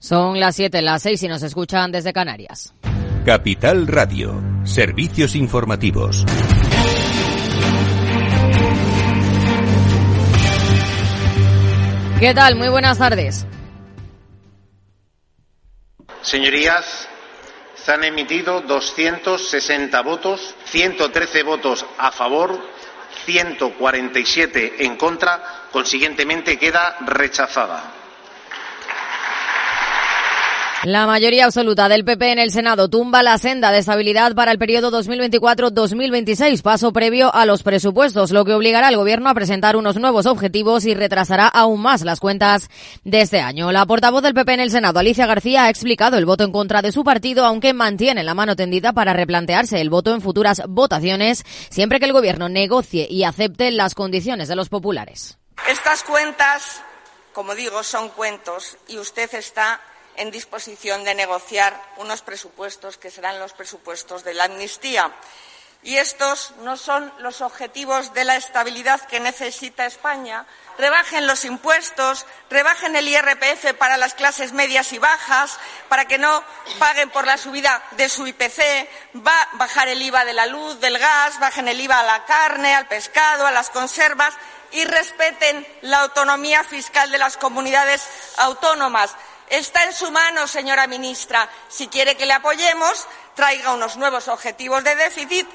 Son las 7, las 6 y nos escuchan desde Canarias. Capital Radio, servicios informativos. ¿Qué tal? Muy buenas tardes. Señorías, se han emitido 260 votos, 113 votos a favor, 147 en contra, consiguientemente queda rechazada. La mayoría absoluta del PP en el Senado tumba la senda de estabilidad para el periodo 2024-2026, paso previo a los presupuestos, lo que obligará al Gobierno a presentar unos nuevos objetivos y retrasará aún más las cuentas de este año. La portavoz del PP en el Senado, Alicia García, ha explicado el voto en contra de su partido, aunque mantiene la mano tendida para replantearse el voto en futuras votaciones, siempre que el Gobierno negocie y acepte las condiciones de los populares. Estas cuentas, como digo, son cuentos y usted está en disposición de negociar unos presupuestos que serán los presupuestos de la amnistía. Y estos no son los objetivos de la estabilidad que necesita España. Rebajen los impuestos, rebajen el IRPF para las clases medias y bajas, para que no paguen por la subida de su IPC, va bajar el IVA de la luz, del gas, bajen el IVA a la carne, al pescado, a las conservas y respeten la autonomía fiscal de las comunidades autónomas. Está en su mano, señora ministra. Si quiere que le apoyemos, traiga unos nuevos objetivos de déficit.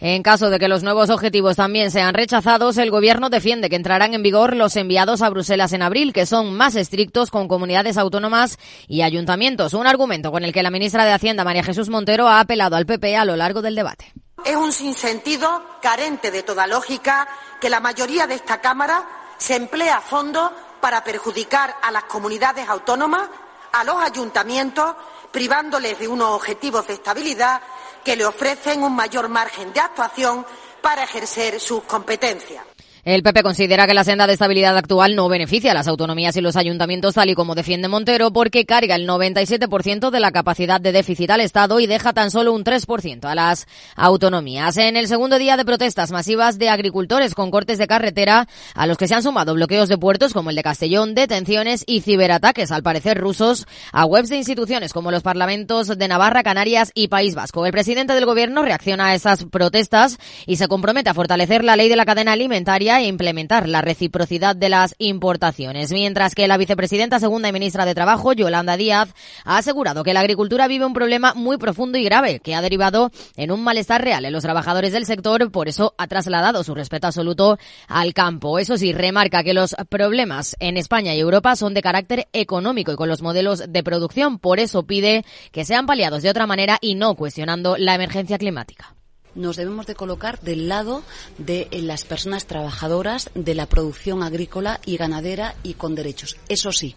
En caso de que los nuevos objetivos también sean rechazados, el Gobierno defiende que entrarán en vigor los enviados a Bruselas en abril, que son más estrictos con comunidades autónomas y ayuntamientos. Un argumento con el que la ministra de Hacienda, María Jesús Montero, ha apelado al PP a lo largo del debate. Es un sinsentido carente de toda lógica que la mayoría de esta Cámara se emplea a fondo para perjudicar a las comunidades autónomas, a los ayuntamientos, privándoles de unos objetivos de estabilidad que le ofrecen un mayor margen de actuación para ejercer sus competencias. El PP considera que la senda de estabilidad actual no beneficia a las autonomías y los ayuntamientos tal y como defiende Montero porque carga el 97% de la capacidad de déficit al Estado y deja tan solo un 3% a las autonomías. En el segundo día de protestas masivas de agricultores con cortes de carretera a los que se han sumado bloqueos de puertos como el de Castellón, detenciones y ciberataques al parecer rusos a webs de instituciones como los parlamentos de Navarra, Canarias y País Vasco. El presidente del gobierno reacciona a esas protestas y se compromete a fortalecer la ley de la cadena alimentaria e implementar la reciprocidad de las importaciones. Mientras que la vicepresidenta segunda y ministra de Trabajo, Yolanda Díaz, ha asegurado que la agricultura vive un problema muy profundo y grave que ha derivado en un malestar real en los trabajadores del sector. Por eso ha trasladado su respeto absoluto al campo. Eso sí, remarca que los problemas en España y Europa son de carácter económico y con los modelos de producción. Por eso pide que sean paliados de otra manera y no cuestionando la emergencia climática nos debemos de colocar del lado de eh, las personas trabajadoras de la producción agrícola y ganadera y con derechos. Eso sí,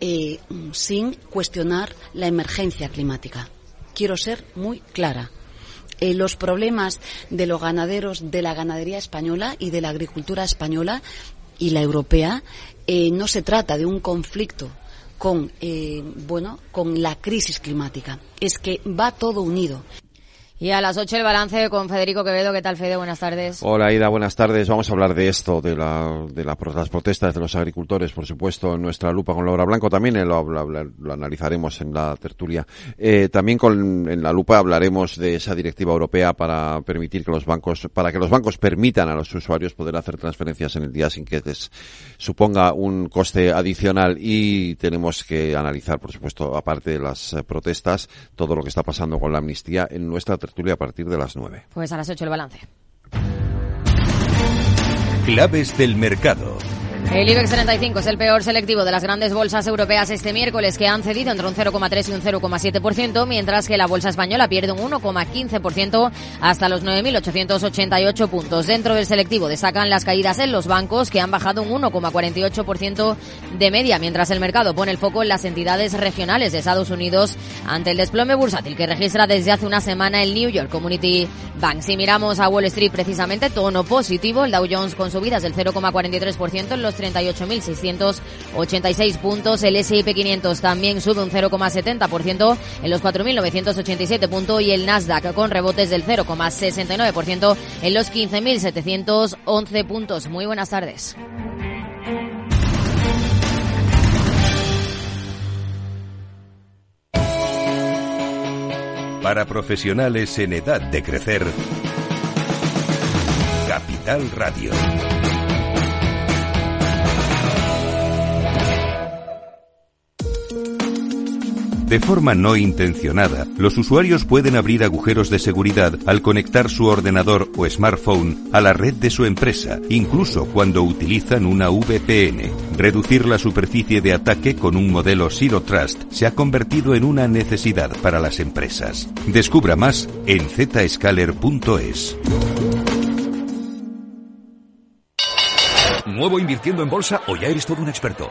eh, sin cuestionar la emergencia climática. Quiero ser muy clara. Eh, los problemas de los ganaderos de la ganadería española y de la agricultura española y la europea no se trata de un conflicto con bueno con la crisis climática es que va todo unido y a las 8 el balance con Federico Quevedo. ¿Qué tal, Fede? Buenas tardes. Hola, Ida. Buenas tardes. Vamos a hablar de esto, de, la, de las protestas de los agricultores, por supuesto, en nuestra lupa con Laura Blanco. También lo, analizaremos en la tertulia. Eh, también con, en la lupa hablaremos de esa directiva europea para permitir que los bancos, para que los bancos permitan a los usuarios poder hacer transferencias en el día sin que les suponga un coste adicional. Y tenemos que analizar, por supuesto, aparte de las protestas, todo lo que está pasando con la amnistía en nuestra a partir de las 9. Pues a las 8 el balance. Claves del mercado. El IBEX 35 es el peor selectivo de las grandes bolsas europeas este miércoles, que han cedido entre un 0,3 y un 0,7%, mientras que la bolsa española pierde un 1,15% hasta los 9.888 puntos. Dentro del selectivo destacan las caídas en los bancos, que han bajado un 1,48% de media, mientras el mercado pone el foco en las entidades regionales de Estados Unidos ante el desplome bursátil que registra desde hace una semana el New York Community Bank. Si miramos a Wall Street precisamente, tono positivo, el Dow Jones con subidas del 0,43% en los 38.686 puntos. El S&P 500 también sube un 0,70% en los 4.987 puntos y el Nasdaq con rebotes del 0,69% en los 15.711 puntos. Muy buenas tardes. Para profesionales en edad de crecer, Capital Radio. De forma no intencionada, los usuarios pueden abrir agujeros de seguridad al conectar su ordenador o smartphone a la red de su empresa, incluso cuando utilizan una VPN. Reducir la superficie de ataque con un modelo Zero Trust se ha convertido en una necesidad para las empresas. Descubra más en zscaler.es. ¿Nuevo invirtiendo en bolsa o ya eres todo un experto?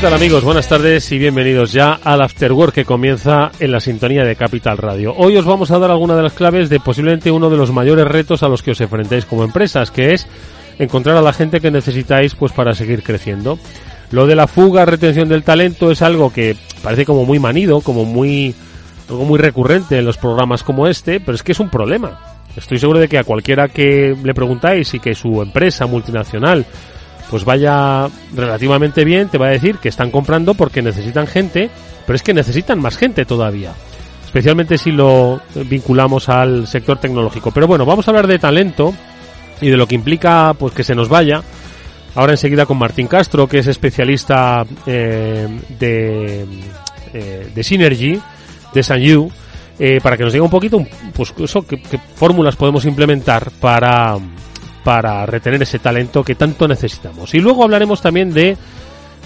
¿Qué amigos? Buenas tardes y bienvenidos ya al After Work que comienza en la sintonía de Capital Radio. Hoy os vamos a dar algunas de las claves de posiblemente uno de los mayores retos a los que os enfrentáis como empresas, que es encontrar a la gente que necesitáis pues para seguir creciendo. Lo de la fuga, retención del talento es algo que parece como muy manido, como muy algo muy recurrente en los programas como este, pero es que es un problema. Estoy seguro de que a cualquiera que le preguntáis y que su empresa multinacional pues vaya relativamente bien, te va a decir que están comprando porque necesitan gente, pero es que necesitan más gente todavía. Especialmente si lo vinculamos al sector tecnológico. Pero bueno, vamos a hablar de talento y de lo que implica pues que se nos vaya. Ahora enseguida con Martín Castro, que es especialista eh, de, eh, de Synergy, de Sanyu, eh, para que nos diga un poquito pues qué fórmulas podemos implementar para para retener ese talento que tanto necesitamos. Y luego hablaremos también de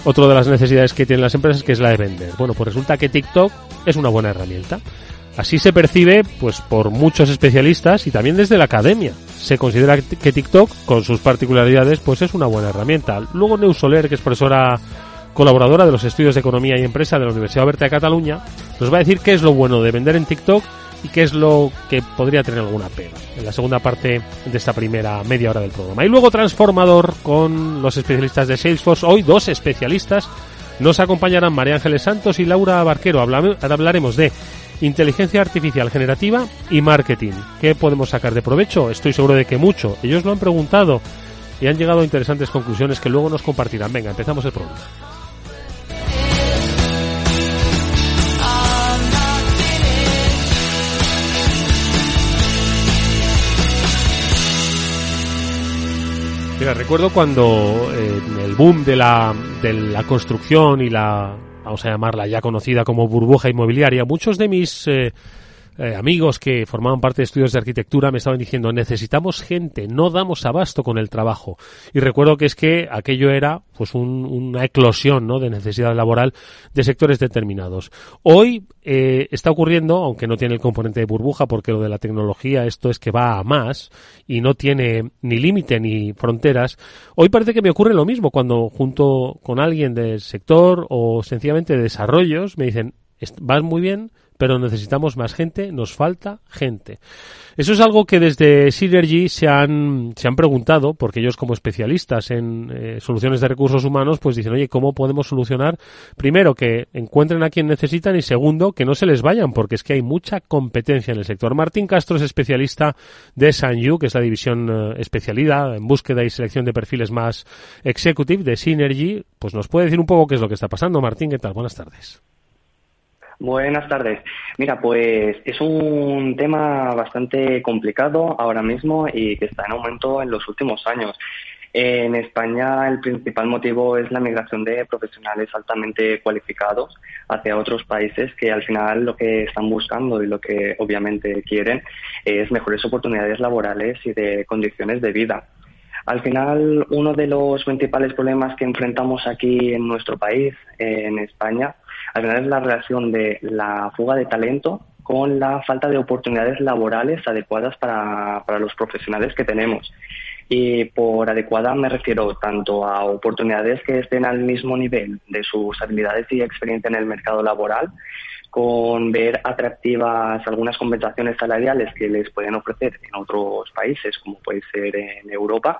otra de las necesidades que tienen las empresas, que es la de vender. Bueno, pues resulta que TikTok es una buena herramienta. Así se percibe, pues, por muchos especialistas y también desde la academia. Se considera que TikTok, con sus particularidades, pues es una buena herramienta. Luego Neus Soler, que es profesora colaboradora de los estudios de economía y empresa de la Universidad Oberta de Cataluña, nos va a decir qué es lo bueno de vender en TikTok y qué es lo que podría tener alguna pena en la segunda parte de esta primera media hora del programa. Y luego Transformador con los especialistas de Salesforce. Hoy dos especialistas nos acompañarán María Ángeles Santos y Laura Barquero. Hablaremos de inteligencia artificial generativa y marketing. ¿Qué podemos sacar de provecho? Estoy seguro de que mucho. Ellos lo han preguntado y han llegado a interesantes conclusiones que luego nos compartirán. Venga, empezamos el programa. Mira, recuerdo cuando eh, el boom de la, de la construcción y la, vamos a llamarla ya conocida como burbuja inmobiliaria, muchos de mis eh, eh, amigos que formaban parte de estudios de arquitectura me estaban diciendo necesitamos gente, no damos abasto con el trabajo. Y recuerdo que es que aquello era pues una eclosión ¿no? de necesidad laboral de sectores determinados. Hoy eh, está ocurriendo, aunque no tiene el componente de burbuja, porque lo de la tecnología esto es que va a más y no tiene ni límite ni fronteras, hoy parece que me ocurre lo mismo cuando junto con alguien del sector o sencillamente de desarrollos me dicen vas muy bien, pero necesitamos más gente, nos falta gente. Eso es algo que desde Synergy se han, se han preguntado, porque ellos como especialistas en eh, soluciones de recursos humanos, pues dicen, oye, ¿cómo podemos solucionar? Primero, que encuentren a quien necesitan y segundo, que no se les vayan, porque es que hay mucha competencia en el sector. Martín Castro es especialista de Sanyu, que es la división eh, especialidad en búsqueda y selección de perfiles más executive de Synergy. Pues nos puede decir un poco qué es lo que está pasando. Martín, ¿qué tal? Buenas tardes. Buenas tardes. Mira, pues es un tema bastante complicado ahora mismo y que está en aumento en los últimos años. En España el principal motivo es la migración de profesionales altamente cualificados hacia otros países que al final lo que están buscando y lo que obviamente quieren es mejores oportunidades laborales y de condiciones de vida. Al final, uno de los principales problemas que enfrentamos aquí en nuestro país, en España, al final es la relación de la fuga de talento con la falta de oportunidades laborales adecuadas para, para los profesionales que tenemos. Y por adecuada me refiero tanto a oportunidades que estén al mismo nivel de sus habilidades y experiencia en el mercado laboral, con ver atractivas algunas compensaciones salariales que les pueden ofrecer en otros países, como puede ser en Europa,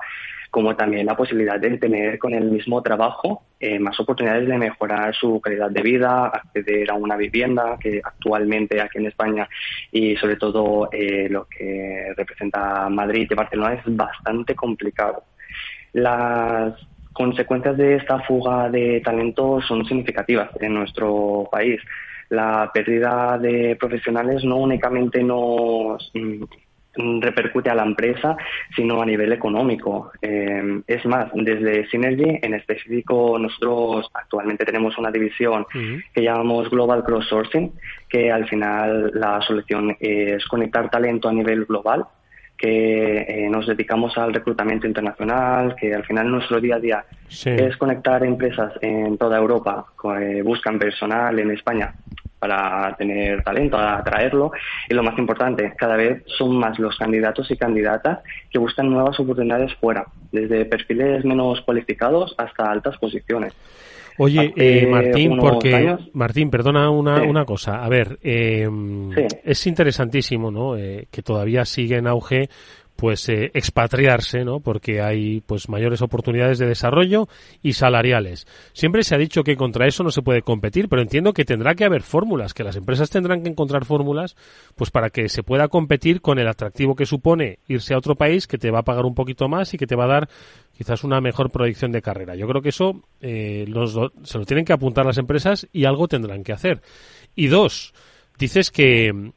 como también la posibilidad de tener con el mismo trabajo eh, más oportunidades de mejorar su calidad de vida, acceder a una vivienda, que actualmente aquí en España y sobre todo eh, lo que representa Madrid y Barcelona es bastante complicado. Las consecuencias de esta fuga de talento son significativas en nuestro país la pérdida de profesionales no únicamente nos mm, repercute a la empresa, sino a nivel económico. Eh, es más, desde Synergy, en específico, nosotros actualmente tenemos una división que llamamos Global Cross Sourcing, que al final la solución es conectar talento a nivel global que eh, nos dedicamos al reclutamiento internacional, que al final nuestro día a día es conectar empresas en toda Europa que buscan personal en España para tener talento, atraerlo. Y lo más importante, cada vez son más los candidatos y candidatas que buscan nuevas oportunidades fuera, desde perfiles menos cualificados hasta altas posiciones. Oye, eh, Martín, porque Martín, perdona una, una cosa. A ver, eh, es interesantísimo, ¿no? Eh, que todavía sigue en auge pues eh, expatriarse, ¿no? Porque hay pues mayores oportunidades de desarrollo y salariales. Siempre se ha dicho que contra eso no se puede competir, pero entiendo que tendrá que haber fórmulas, que las empresas tendrán que encontrar fórmulas pues para que se pueda competir con el atractivo que supone irse a otro país que te va a pagar un poquito más y que te va a dar quizás una mejor proyección de carrera. Yo creo que eso eh, se lo tienen que apuntar las empresas y algo tendrán que hacer. Y dos, dices que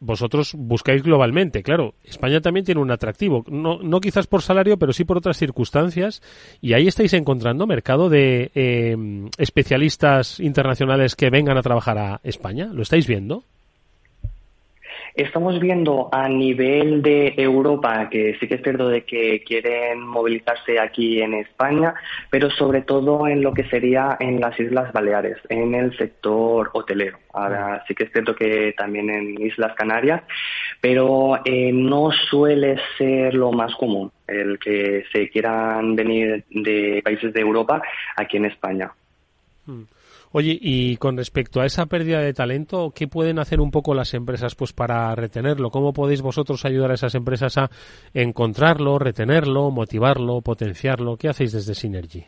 vosotros buscáis globalmente. Claro, España también tiene un atractivo, no, no quizás por salario, pero sí por otras circunstancias. Y ahí estáis encontrando mercado de eh, especialistas internacionales que vengan a trabajar a España. ¿Lo estáis viendo? Estamos viendo a nivel de Europa que sí que es cierto de que quieren movilizarse aquí en España, pero sobre todo en lo que sería en las Islas Baleares, en el sector hotelero. Ahora sí que es cierto que también en Islas Canarias, pero eh, no suele ser lo más común el que se quieran venir de países de Europa aquí en España. Hmm. Oye, y con respecto a esa pérdida de talento, ¿qué pueden hacer un poco las empresas pues para retenerlo? ¿Cómo podéis vosotros ayudar a esas empresas a encontrarlo, retenerlo, motivarlo, potenciarlo? ¿Qué hacéis desde Synergy?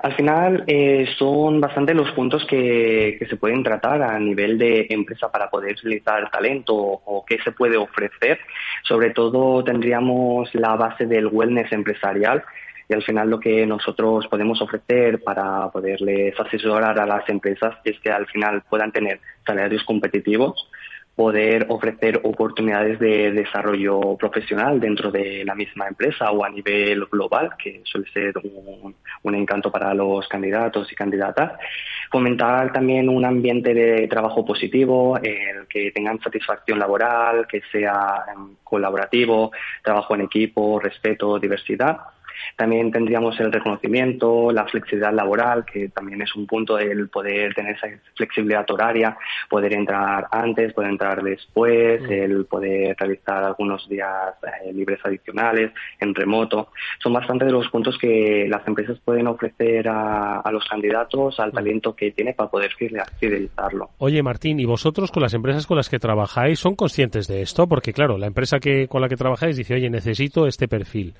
Al final eh, son bastante los puntos que, que, se pueden tratar a nivel de empresa para poder utilizar talento o qué se puede ofrecer. Sobre todo tendríamos la base del wellness empresarial, y al final lo que nosotros podemos ofrecer para poderles asesorar a las empresas es que al final puedan tener salarios competitivos, poder ofrecer oportunidades de desarrollo profesional dentro de la misma empresa o a nivel global, que suele ser un, encanto para los candidatos y candidatas. Fomentar también un ambiente de trabajo positivo, el que tengan satisfacción laboral, que sea em, colaborativo, trabajo en equipo, respeto, diversidad también tendríamos el reconocimiento, la flexibilidad laboral, que también es un punto del poder tener esa flexibilidad horaria, poder entrar antes, poder entrar después, mm. el poder realizar algunos días eh, libres adicionales en remoto. Son bastante de los puntos que las empresas pueden ofrecer a, a los candidatos, al mm. talento que tiene para poder fidelizarlo. Oye, Martín, ¿y vosotros con las empresas con las que trabajáis son conscientes de esto? Porque claro, la empresa que con la que trabajáis dice, oye, necesito este perfil.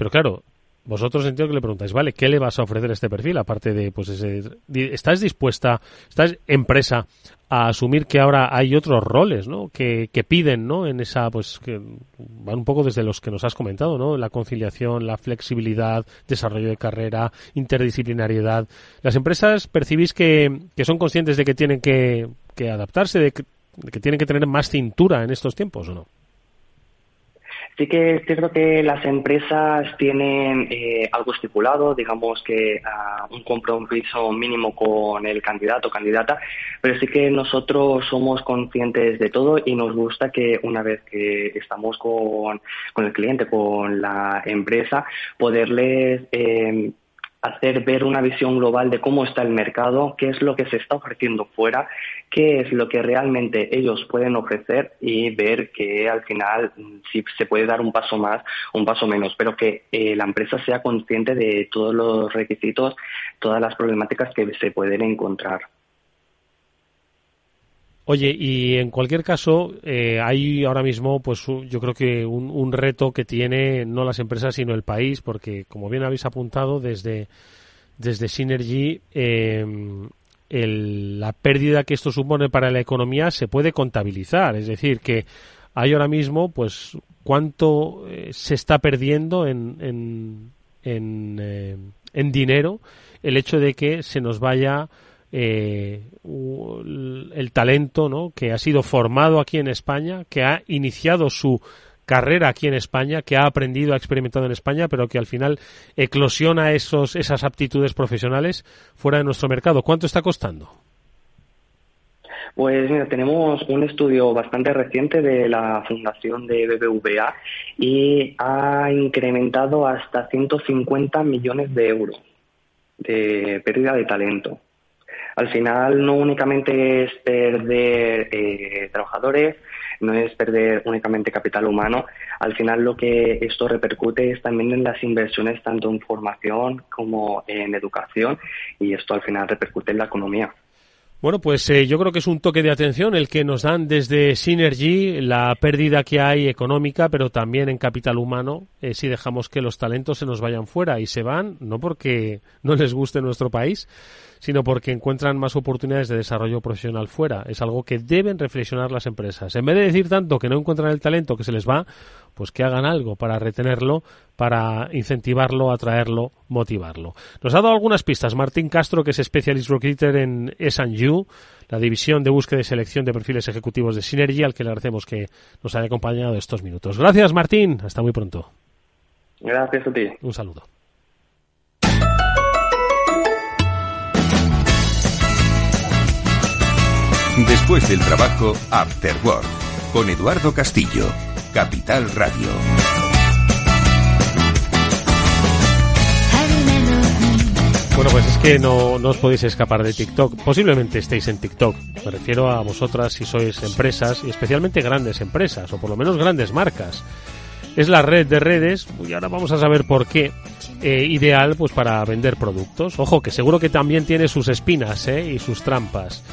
Pero claro, vosotros entiendo que le preguntáis, vale, ¿qué le vas a ofrecer a este perfil? Aparte de, pues, ese, ¿estás dispuesta, estás empresa a asumir que ahora hay otros roles, ¿no? Que, que piden, ¿no? En esa, pues, que van un poco desde los que nos has comentado, ¿no? La conciliación, la flexibilidad, desarrollo de carrera, interdisciplinariedad. ¿Las empresas percibís que, que son conscientes de que tienen que, que adaptarse, de que, de que tienen que tener más cintura en estos tiempos o no? Sí que es cierto que las empresas tienen eh, algo estipulado, digamos que uh, un compromiso mínimo con el candidato o candidata, pero sí que nosotros somos conscientes de todo y nos gusta que una vez que estamos con, con el cliente, con la empresa, poderles eh, hacer ver una visión global de cómo está el mercado, qué es lo que se está ofreciendo fuera, qué es lo que realmente ellos pueden ofrecer y ver que al final mm, si se puede dar un paso más, un paso menos, pero que eh, la empresa sea consciente de todos los requisitos, todas las problemáticas que se pueden encontrar. Oye, y en cualquier caso, eh, hay ahora mismo, pues yo creo que un, reto que tiene no las empresas, sino el país, porque como bien habéis apuntado desde, desde Synergy, em, la pérdida que esto supone para la economía se puede contabilizar. Es decir, que hay ahora mismo, pues, cuánto eh, se está perdiendo en, en, en, eh, en dinero el hecho de que se nos vaya eh, el talento ¿no? que ha sido formado aquí en España, que ha iniciado su carrera aquí en España, que ha aprendido, ha experimentado en España, pero que al final eclosiona esos, esas aptitudes profesionales fuera de nuestro mercado. ¿Cuánto está costando? Pues mira, tenemos un estudio bastante reciente de la fundación de BBVA y ha incrementado hasta 150 millones de euros de pérdida de talento al final no únicamente es perder eh, trabajadores, no es perder únicamente capital humano, al final lo que esto repercute es también en las inversiones tanto en formación como en educación y esto al final repercute en la economía. Bueno, pues eh, yo creo que es un toque de atención el que nos dan desde Synergy, la pérdida que hay económica, pero también en capital humano, eh, si dejamos que los talentos se nos vayan fuera y se van, no porque no les guste nuestro país, sino porque encuentran más oportunidades de desarrollo profesional fuera. Es algo que deben reflexionar las empresas. En vez de decir tanto que no encuentran el talento que se les va, pues que hagan algo para retenerlo, para incentivarlo, atraerlo, motivarlo. Nos ha dado algunas pistas Martín Castro, que es Specialist Recruiter en S&U, la división de búsqueda y selección de perfiles ejecutivos de Synergy, al que le agradecemos que nos haya acompañado estos minutos. Gracias, Martín. Hasta muy pronto. Gracias a ti. Un saludo. Después del trabajo, After Work, con Eduardo Castillo, Capital Radio. Bueno, pues es que no, no, os podéis escapar de TikTok. Posiblemente estéis en TikTok. Me refiero a vosotras si sois empresas, y especialmente grandes empresas, o por lo menos grandes marcas. Es la red de redes, y ahora vamos a saber por qué, eh, ideal pues para vender productos. Ojo, que seguro que también tiene sus espinas ¿eh? y sus trampas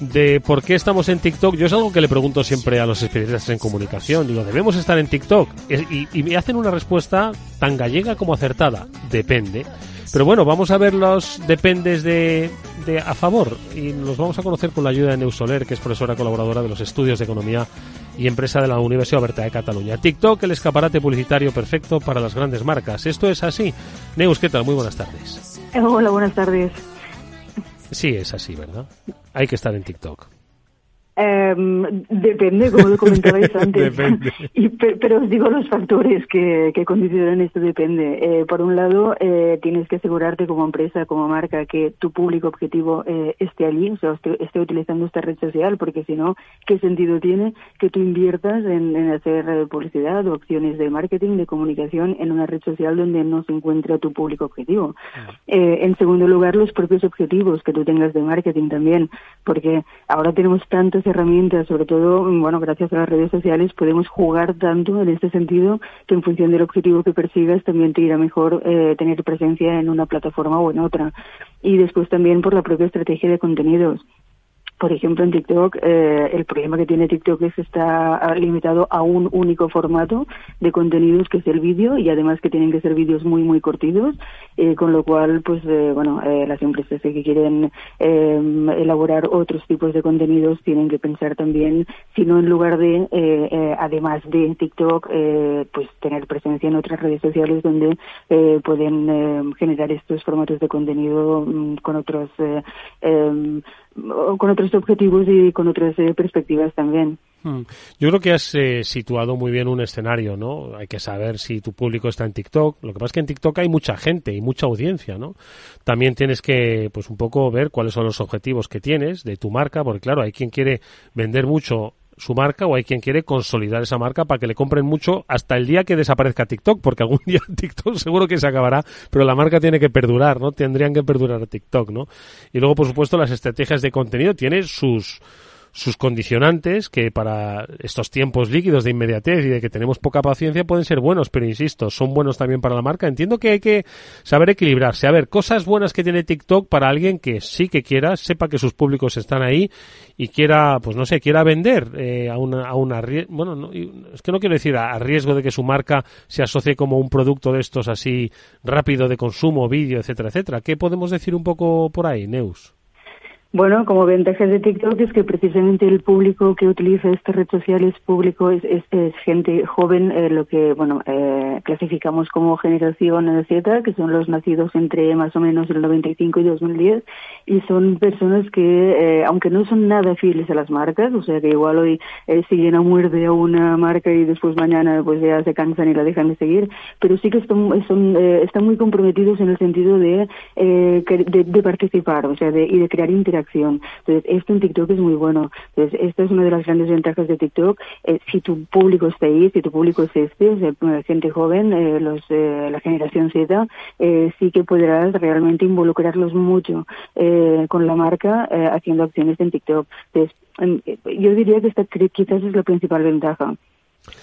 de por qué estamos en TikTok, yo es algo que le pregunto siempre a los especialistas en comunicación. Digo, ¿debemos estar en TikTok? Y, me hacen una respuesta tan gallega como acertada. Depende. Pero bueno, vamos a ver los dependes de, de a favor y los vamos a conocer con la ayuda de Neus Soler, que es profesora colaboradora de los estudios de economía y empresa de la Universidad Oberta de Cataluña. TikTok, el escaparate publicitario perfecto para las grandes marcas. Esto es así. Neus, ¿qué tal? Muy buenas tardes. Hola, buenas tardes. Sí, es así, ¿verdad? Hay que estar en TikTok. Em, depende, como lo comentabais antes. pero os digo los factores que, que condicionan esto depende. Eh, por un lado, eh, tienes que asegurarte como empresa, como marca, que tu público objetivo eh, esté allí, o sea, esté, utilizando esta red social, porque si no, ¿qué sentido tiene que tú inviertas en, en hacer publicidad o acciones de marketing, de comunicación en una red social donde no se encuentra tu público objetivo? en segundo lugar, los propios objetivos que tú tengas de marketing también, porque ahora tenemos tantos herramientas, sobre todo, bueno, gracias a las redes sociales, podemos jugar tanto en este sentido que en función del objetivo que persigas también te irá mejor eh, tener presencia en una plataforma o en otra. Y después también por la propia estrategia de contenidos por ejemplo, en TikTok, eh, el problema que tiene TikTok es que está limitado a un único formato de contenidos, que es el vídeo, y además que tienen que ser vídeos muy, muy cortitos, eh, con lo cual, pues, eh, bueno, las empresas que quieren elaborar otros tipos de contenidos tienen que pensar también, si no en lugar de, además de TikTok, pues, tener presencia en otras redes sociales donde pueden generar estos formatos de contenido mm, con otros con otros objetivos y con otras eh, perspectivas también. Hmm. Yo creo que has eh, situado muy bien un escenario, ¿no? Hay que saber si tu público está en TikTok. Lo que pasa es que en TikTok hay mucha gente y mucha audiencia, ¿no? También tienes que, pues, un poco ver cuáles son los objetivos que tienes de tu marca, porque claro, hay quien quiere vender mucho su marca o hay quien quiere consolidar esa marca para que le compren mucho hasta el día que desaparezca TikTok, porque algún día TikTok seguro que se acabará, pero la marca tiene que perdurar, ¿no? Tendrían que perdurar TikTok, ¿no? Y luego, por supuesto, las estrategias de contenido tienen sus sus condicionantes que para estos tiempos líquidos de inmediatez y de que tenemos poca paciencia pueden ser buenos, pero insisto, son buenos también para la marca. Entiendo que hay que saber equilibrarse. A ver, cosas buenas que tiene TikTok para alguien que sí que quiera, sepa que sus públicos están ahí y quiera, pues no sé, quiera vender eh, a una, a una, bueno, no, es que no quiero decir a, a, riesgo de que su marca se asocie como un producto de estos así rápido de consumo, vídeo, etcétera, etcétera. ¿Qué podemos decir un poco por ahí, Neus? Bueno, como ventaja de TikTok es que precisamente el público que utiliza esta red social es público, es, es, gente joven, eh, lo que bueno eh, clasificamos como generación Z, que son los nacidos entre más o menos el 95 y 2010, y son personas que, eh, aunque no son nada fieles a las marcas, o sea que igual hoy eh, siguen a muerte a una marca y después mañana pues ya se cansan y la dejan de seguir, pero sí que están, son, eh, están muy comprometidos en el sentido de, eh, de, de participar, o sea, de, y de crear interacción acción. Entonces, esto en TikTok es muy bueno. Entonces, esta es una de las grandes ventajas de TikTok. Eh, si tu público está ahí, si tu público es este, o gente joven, eh, los, eh, la generación Z, eh, sí que podrás realmente involucrarlos mucho eh, con la marca eh, haciendo acciones en TikTok. Entonces, yo diría que esta quizás es la principal ventaja.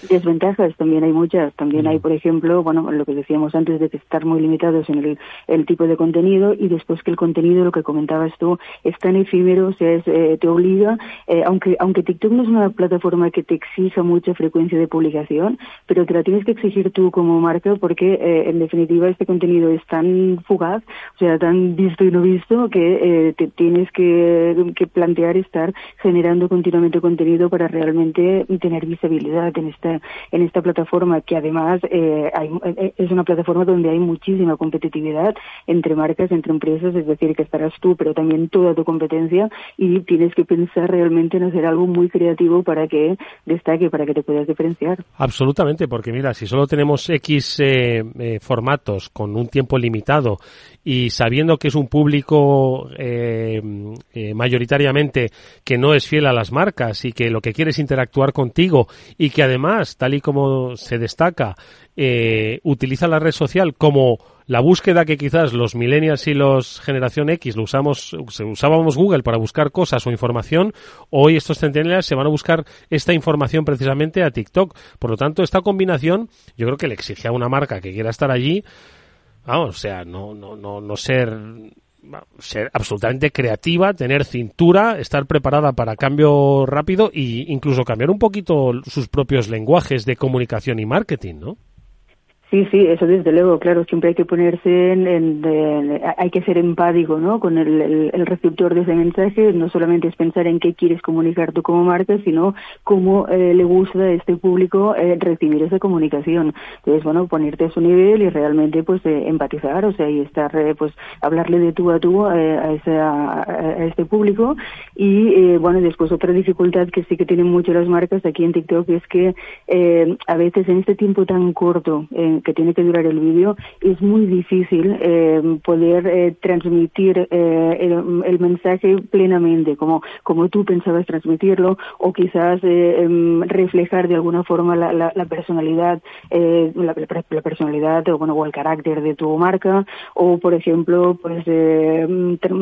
Desventajas también hay muchas. También hay, por ejemplo, bueno, lo que decíamos antes de estar muy limitados en el, el tipo de contenido y después que el contenido, lo que comentabas tú, es tan efímero, o sea, es, eh, te obliga, eh, aunque, aunque TikTok no es una plataforma que te exija mucha frecuencia de publicación, pero te la tienes que exigir tú como marca porque, eh, en definitiva, este contenido es tan fugaz, o sea, tan visto y no visto, que te tienes que, que plantear estar generando continuamente contenido para realmente tener visibilidad, tener esta, en esta plataforma que además eh, hay, eh, es una plataforma donde hay muchísima competitividad entre marcas, entre empresas, es decir, que estarás tú, pero también toda tu competencia y tienes que pensar realmente en hacer algo muy creativo para que destaque, para que te puedas diferenciar. Absolutamente, porque mira, si solo tenemos X eh, eh, formatos con un tiempo limitado y sabiendo que es un público eh, mayoritariamente que no es fiel a las marcas y que lo que quiere es interactuar contigo y que además, tal y como se destaca, eh, utiliza la red social como la búsqueda que quizás los millennials y los generación X lo usamos, usábamos Google para buscar cosas o información, hoy estos centennials se van a buscar esta información precisamente a TikTok. Por lo tanto, esta combinación yo creo que le exige a una marca que quiera estar allí, vamos, o sea, no, no, no, no ser ser absolutamente creativa, tener cintura, estar preparada para cambio rápido e incluso cambiar un poquito sus propios lenguajes de comunicación y marketing, ¿no? Sí, sí, eso desde luego, claro, siempre hay que ponerse en, en, en hay que ser empático, ¿no? Con el, el, receptor de ese mensaje, no solamente es pensar en qué quieres comunicar tú como marca, sino cómo eh, le gusta a este público eh, recibir esa comunicación. Entonces, bueno, ponerte a su nivel y realmente, pues, eh, empatizar, o sea, y estar, eh, pues, hablarle de tú a tú eh, a, ese, a, a, este público. Y, eh, bueno, después otra dificultad que sí que tienen mucho las marcas aquí en TikTok es que a veces en este tiempo tan corto, que tiene que durar el vídeo, es muy difícil eh, poder eh, transmitir eh, el, el, mensaje plenamente, como, como tú pensabas transmitirlo, o quizás em, reflejar de alguna forma la, la, la personalidad, la, la, personalidad o, bueno, o el carácter de tu marca, o por ejemplo, pues tra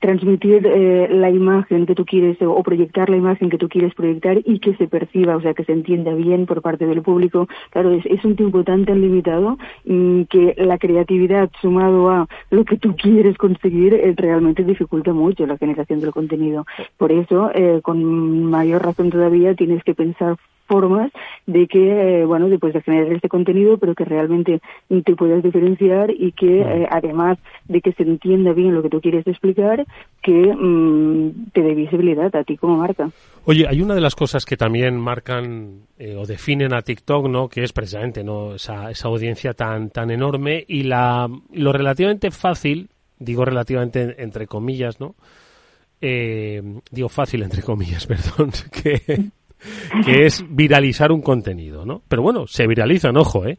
transmitir la imagen que tú quieres o proyectar la imagen que tú quieres proyectar y que se perciba, o sea, que se entienda bien por parte del público. Claro, es un tiempo tan tan limitado que la creatividad sumado a lo que tú quieres conseguir eh, realmente dificulta mucho la generación del contenido. Por eso, eh, con mayor razón todavía, tienes que pensar formas de que, eh, bueno, después de generar este contenido, pero que realmente te puedas diferenciar y que eh, además de que se entienda bien lo que tú quieres explicar, que mmm, te dé visibilidad a ti como marca. Oye, hay una de las cosas que también marcan eh, o definen a TikTok, ¿no? Que es precisamente, ¿no? Esa, esa audiencia tan, tan enorme y la, lo relativamente fácil, digo relativamente entre comillas, ¿no? Eh, digo fácil entre comillas, perdón, que, que es viralizar un contenido, ¿no? Pero bueno, se viralizan, ojo, ¿eh?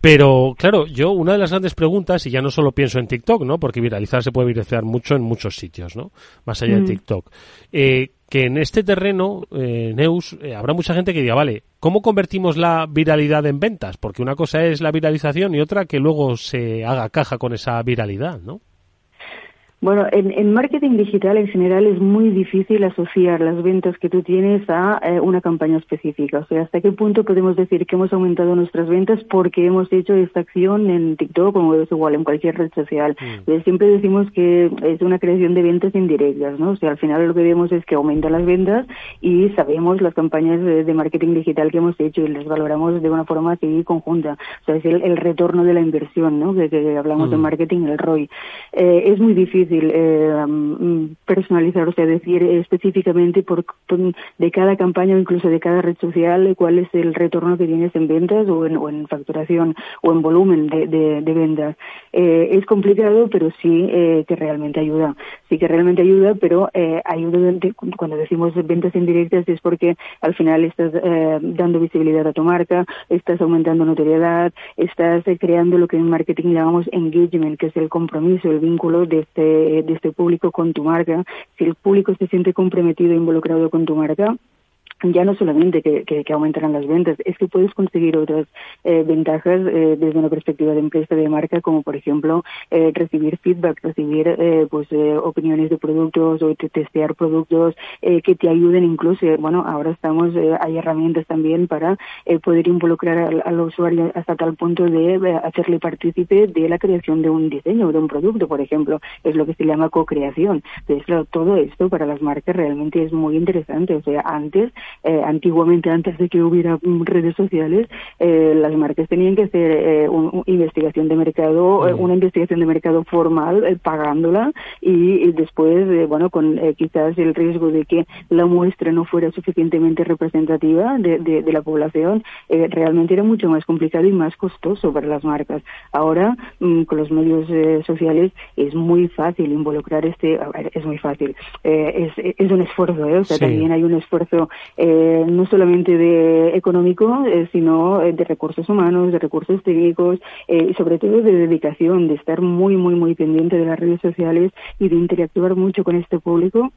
Pero, claro, yo una de las grandes preguntas, y ya no solo pienso en TikTok, ¿no? Porque viralizar se puede viralizar mucho en muchos sitios, ¿no? Más allá de Mm. TikTok. Eh, que en este terreno, eh, Neus, eh, habrá mucha gente que diga, vale, ¿cómo convertimos la viralidad en ventas? Porque una cosa es la viralización y otra que luego se haga caja con esa viralidad, ¿no? Bueno, en, en marketing digital en general es muy difícil asociar las ventas que tú tienes a eh, una campaña específica. O sea, ¿hasta qué punto podemos decir que hemos aumentado nuestras ventas porque hemos hecho esta acción en TikTok o es igual en cualquier red social? Eh, Siempre decimos que es una creación de ventas indirectas, ¿no? O sea, al final lo que vemos es que aumentan las ventas y sabemos las campañas de, de marketing digital que hemos hecho y las valoramos de una forma así conjunta. O sea, es el, el retorno de la inversión, ¿no? De que hablamos de Mm. marketing, el ROI. Eh, es muy difícil eh, mm, personalizar, o sea, decir específicamente por, de cada campaña o incluso de cada red social eh, cuál es el retorno que tienes en ventas o en, o en facturación o en volumen de, ventas. Eh, es complicado, pero sí que realmente ayuda. Sí que realmente ayuda, pero eh, ayuda cuando decimos ventas indirectas es porque al final estás eh, dando visibilidad a tu marca, estás aumentando notoriedad, estás eh, creando lo que en marketing llamamos engagement, que es el compromiso, el vínculo de este, de este público con tu marca. Si el público se siente comprometido e involucrado con tu marca, ya no solamente que, que, aumentarán las ventas, es que puedes conseguir otras eh, ventajas eh, desde una perspectiva de empresa, de marca, como por ejemplo eh, recibir feedback, recibir eh, pues eh, opiniones de productos o te- testear productos eh, que te ayuden incluso, bueno, ahora estamos, hay herramientas también para poder involucrar al, al usuario hasta tal punto de hacerle partícipe de la creación de un diseño, de un producto, por ejemplo, es lo que se llama co-creación. Entonces, todo esto para las marcas realmente es muy interesante. O sea, antes, eh, antiguamente, antes de que hubiera mm, redes sociales, eh, las marcas tenían que hacer eh, un- un- investigación de mercado, eh, una investigación de mercado formal, eh, pagándola, y, y después, eh, bueno, con eh, quizás el riesgo de que la muestra no fuera suficientemente representativa de, de- de la población, realmente era mucho más complicado y más costoso para las marcas. Ahora, mm, con los medios eh, sociales, es muy fácil involucrar este, es muy fácil, es, es un esfuerzo, ¿eh? o sea, Sí. también hay un esfuerzo eh, no solamente de económico, eh, sino eh, de recursos humanos, de recursos técnicos eh, y sobre todo de dedicación, de estar muy, muy, muy pendiente de las redes sociales y de interactuar mucho con este público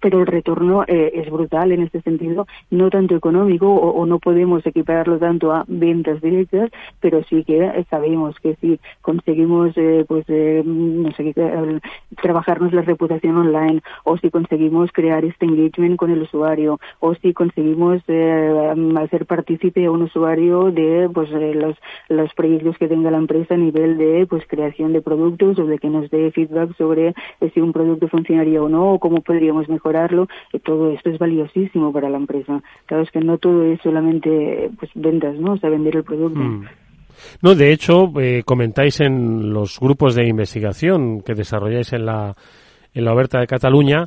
pero el retorno eh, es brutal en este sentido, no tanto económico o, no podemos equipararlo tanto a ventas directas, pero sí que eh, sabemos que si conseguimos, eh, pues, eh, no sé, eh, trabajarnos la reputación online o si conseguimos crear este engagement con el usuario o si conseguimos eh, hacer partícipe a un usuario de pues los los proyectos que tenga la empresa a nivel de pues creación de productos o de que nos dé feedback sobre si un producto funcionaría o no o cómo podríamos mejorarlo Eh, todo esto es valiosísimo para la empresa. Claro es que no todo es solamente pues ventas no o sea vender el producto. Mm. No, de hecho, eh, comentáis en los grupos de investigación que desarrolláis en la, en la Oberta de Cataluña,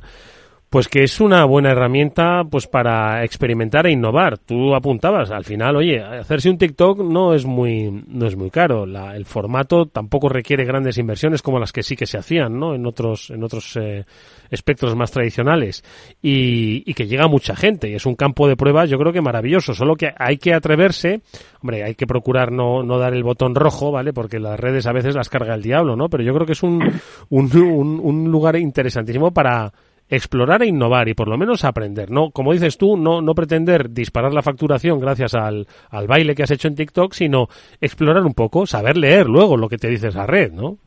pues que es una buena herramienta pues para experimentar e innovar. Tú apuntabas, al final, oye, hacerse un TikTok no es muy no es muy caro. La- el formato tampoco requiere grandes inversiones como las que sí que se hacían, ¿no? En otros en otros eh, espectros más tradicionales y, y que llega a mucha gente y es un campo de pruebas yo creo que maravilloso. Solo que hay que atreverse, hombre, hay que procurar no no dar el botón rojo, ¿vale? Porque las redes a veces las carga el diablo, ¿no? Pero yo creo que es un un, un, un lugar interesantísimo para explorar e innovar y por lo menos aprender, ¿no? Como dices tú, no, no pretender disparar la facturación gracias al, al baile que has hecho en TikTok, sino explorar un poco, saber leer luego lo que te dice esa red, ¿no?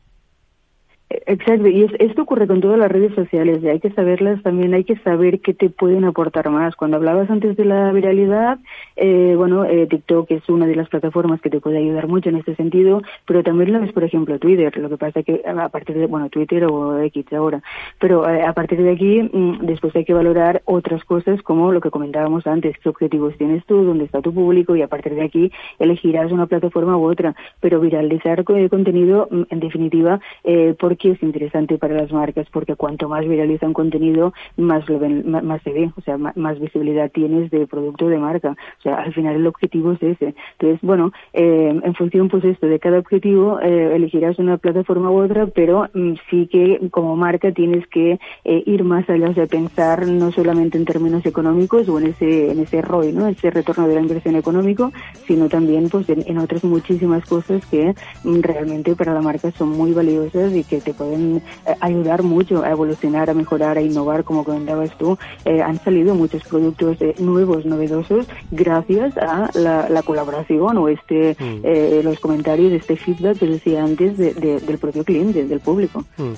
Exacto, y es- esto ocurre con todas las redes sociales, hay que saberlas también, hay que saber qué te pueden aportar más. Cuando hablabas antes de la viralidad, eh, bueno, eh, TikTok es una de las plataformas que te puede ayudar mucho en este sentido, pero también lo es, por ejemplo, Twitter. Lo que pasa que a partir de, bueno, Twitter o X ahora, pero eh, a partir de aquí, mm, después hay que valorar otras cosas como lo que comentábamos antes, qué objetivos tienes tú, dónde está tu público, y a partir de aquí elegirás una plataforma u otra. Pero viralizar eh, contenido, mm, en definitiva, eh, ¿por ¿Por qué es interesante para las marcas? Porque cuanto más viraliza un contenido, más, lo ven, más, se ve, o sea, más, visibilidad tienes de producto de marca. O sea, al final el objetivo es ese. Entonces, bueno, eh, en función pues esto de cada objetivo, eh, elegirás una plataforma u otra, pero mm, sí que como marca tienes que eh, ir más allá, sea, pensar no solamente en términos económicos o en ese, en ese ROI, ¿no? Ese retorno de la inversión económico, sino también pues en, otras muchísimas cosas que mm, realmente para la marca son muy valiosas y que te pueden eh, ayudar mucho a evolucionar, a mejorar, a innovar, como comentabas tú. Eh, han salido muchos productos nuevos, novedosos, gracias a la, colaboración o este mm. los comentarios, este feedback que decía antes del propio cliente, del público. Mm.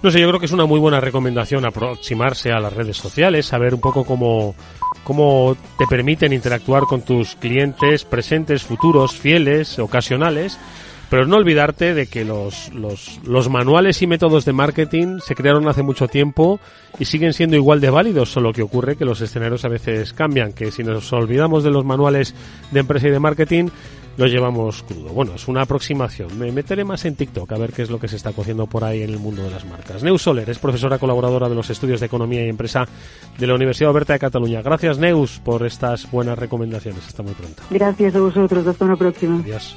No sé, yo creo que es una muy buena recomendación aproximarse a las redes sociales, saber un poco cómo, cómo te permiten interactuar con tus clientes presentes, futuros, fieles, ocasionales, pero no olvidarte de que los, los, los manuales y métodos de marketing se crearon hace mucho tiempo y siguen siendo igual de válidos, solo que ocurre que los escenarios a veces cambian, que si nos olvidamos de los manuales de empresa y de marketing, lo llevamos crudo. Bueno, es una aproximación. Me meteré más en TikTok a ver qué es lo que se está cociendo por ahí en el mundo de las marcas. Neus Soler es profesora colaboradora de los estudios de Economía y Empresa de la Universidad Oberta de Cataluña. Gracias, Neus, por estas buenas recomendaciones. Hasta muy pronto. Gracias a vosotros. Hasta una próxima. Adiós.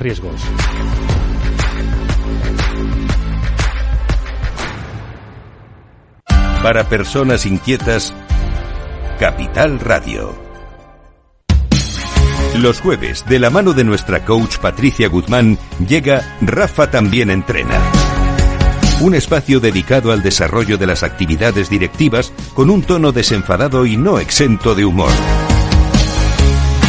riesgos. Para personas inquietas, Capital Radio. Los jueves, de la mano de nuestra coach Patricia Guzmán, llega Rafa también entrena. Un espacio dedicado al desarrollo de las actividades directivas con un tono desenfadado y no exento de humor.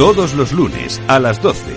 Todos los lunes a las 12,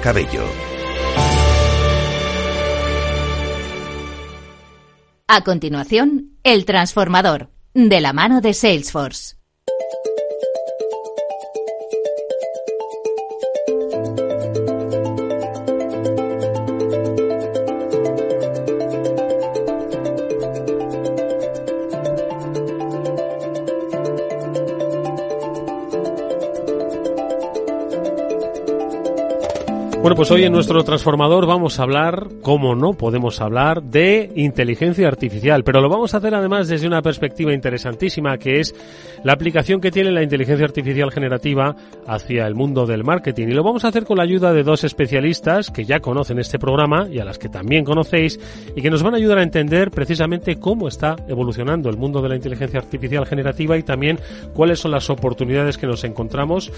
Cabello. A continuación, El Transformador, de la mano de Salesforce. Bueno, pues hoy en nuestro transformador vamos a hablar, como no podemos hablar, de inteligencia artificial, pero lo vamos a hacer además desde una perspectiva interesantísima, que es la aplicación que tiene la inteligencia artificial generativa hacia el mundo del marketing. Y lo vamos a hacer con la ayuda de dos especialistas que ya conocen este programa y a las que también conocéis y que nos van a ayudar a entender precisamente cómo está evolucionando el mundo de la inteligencia artificial generativa y también cuáles son las oportunidades que nos encontramos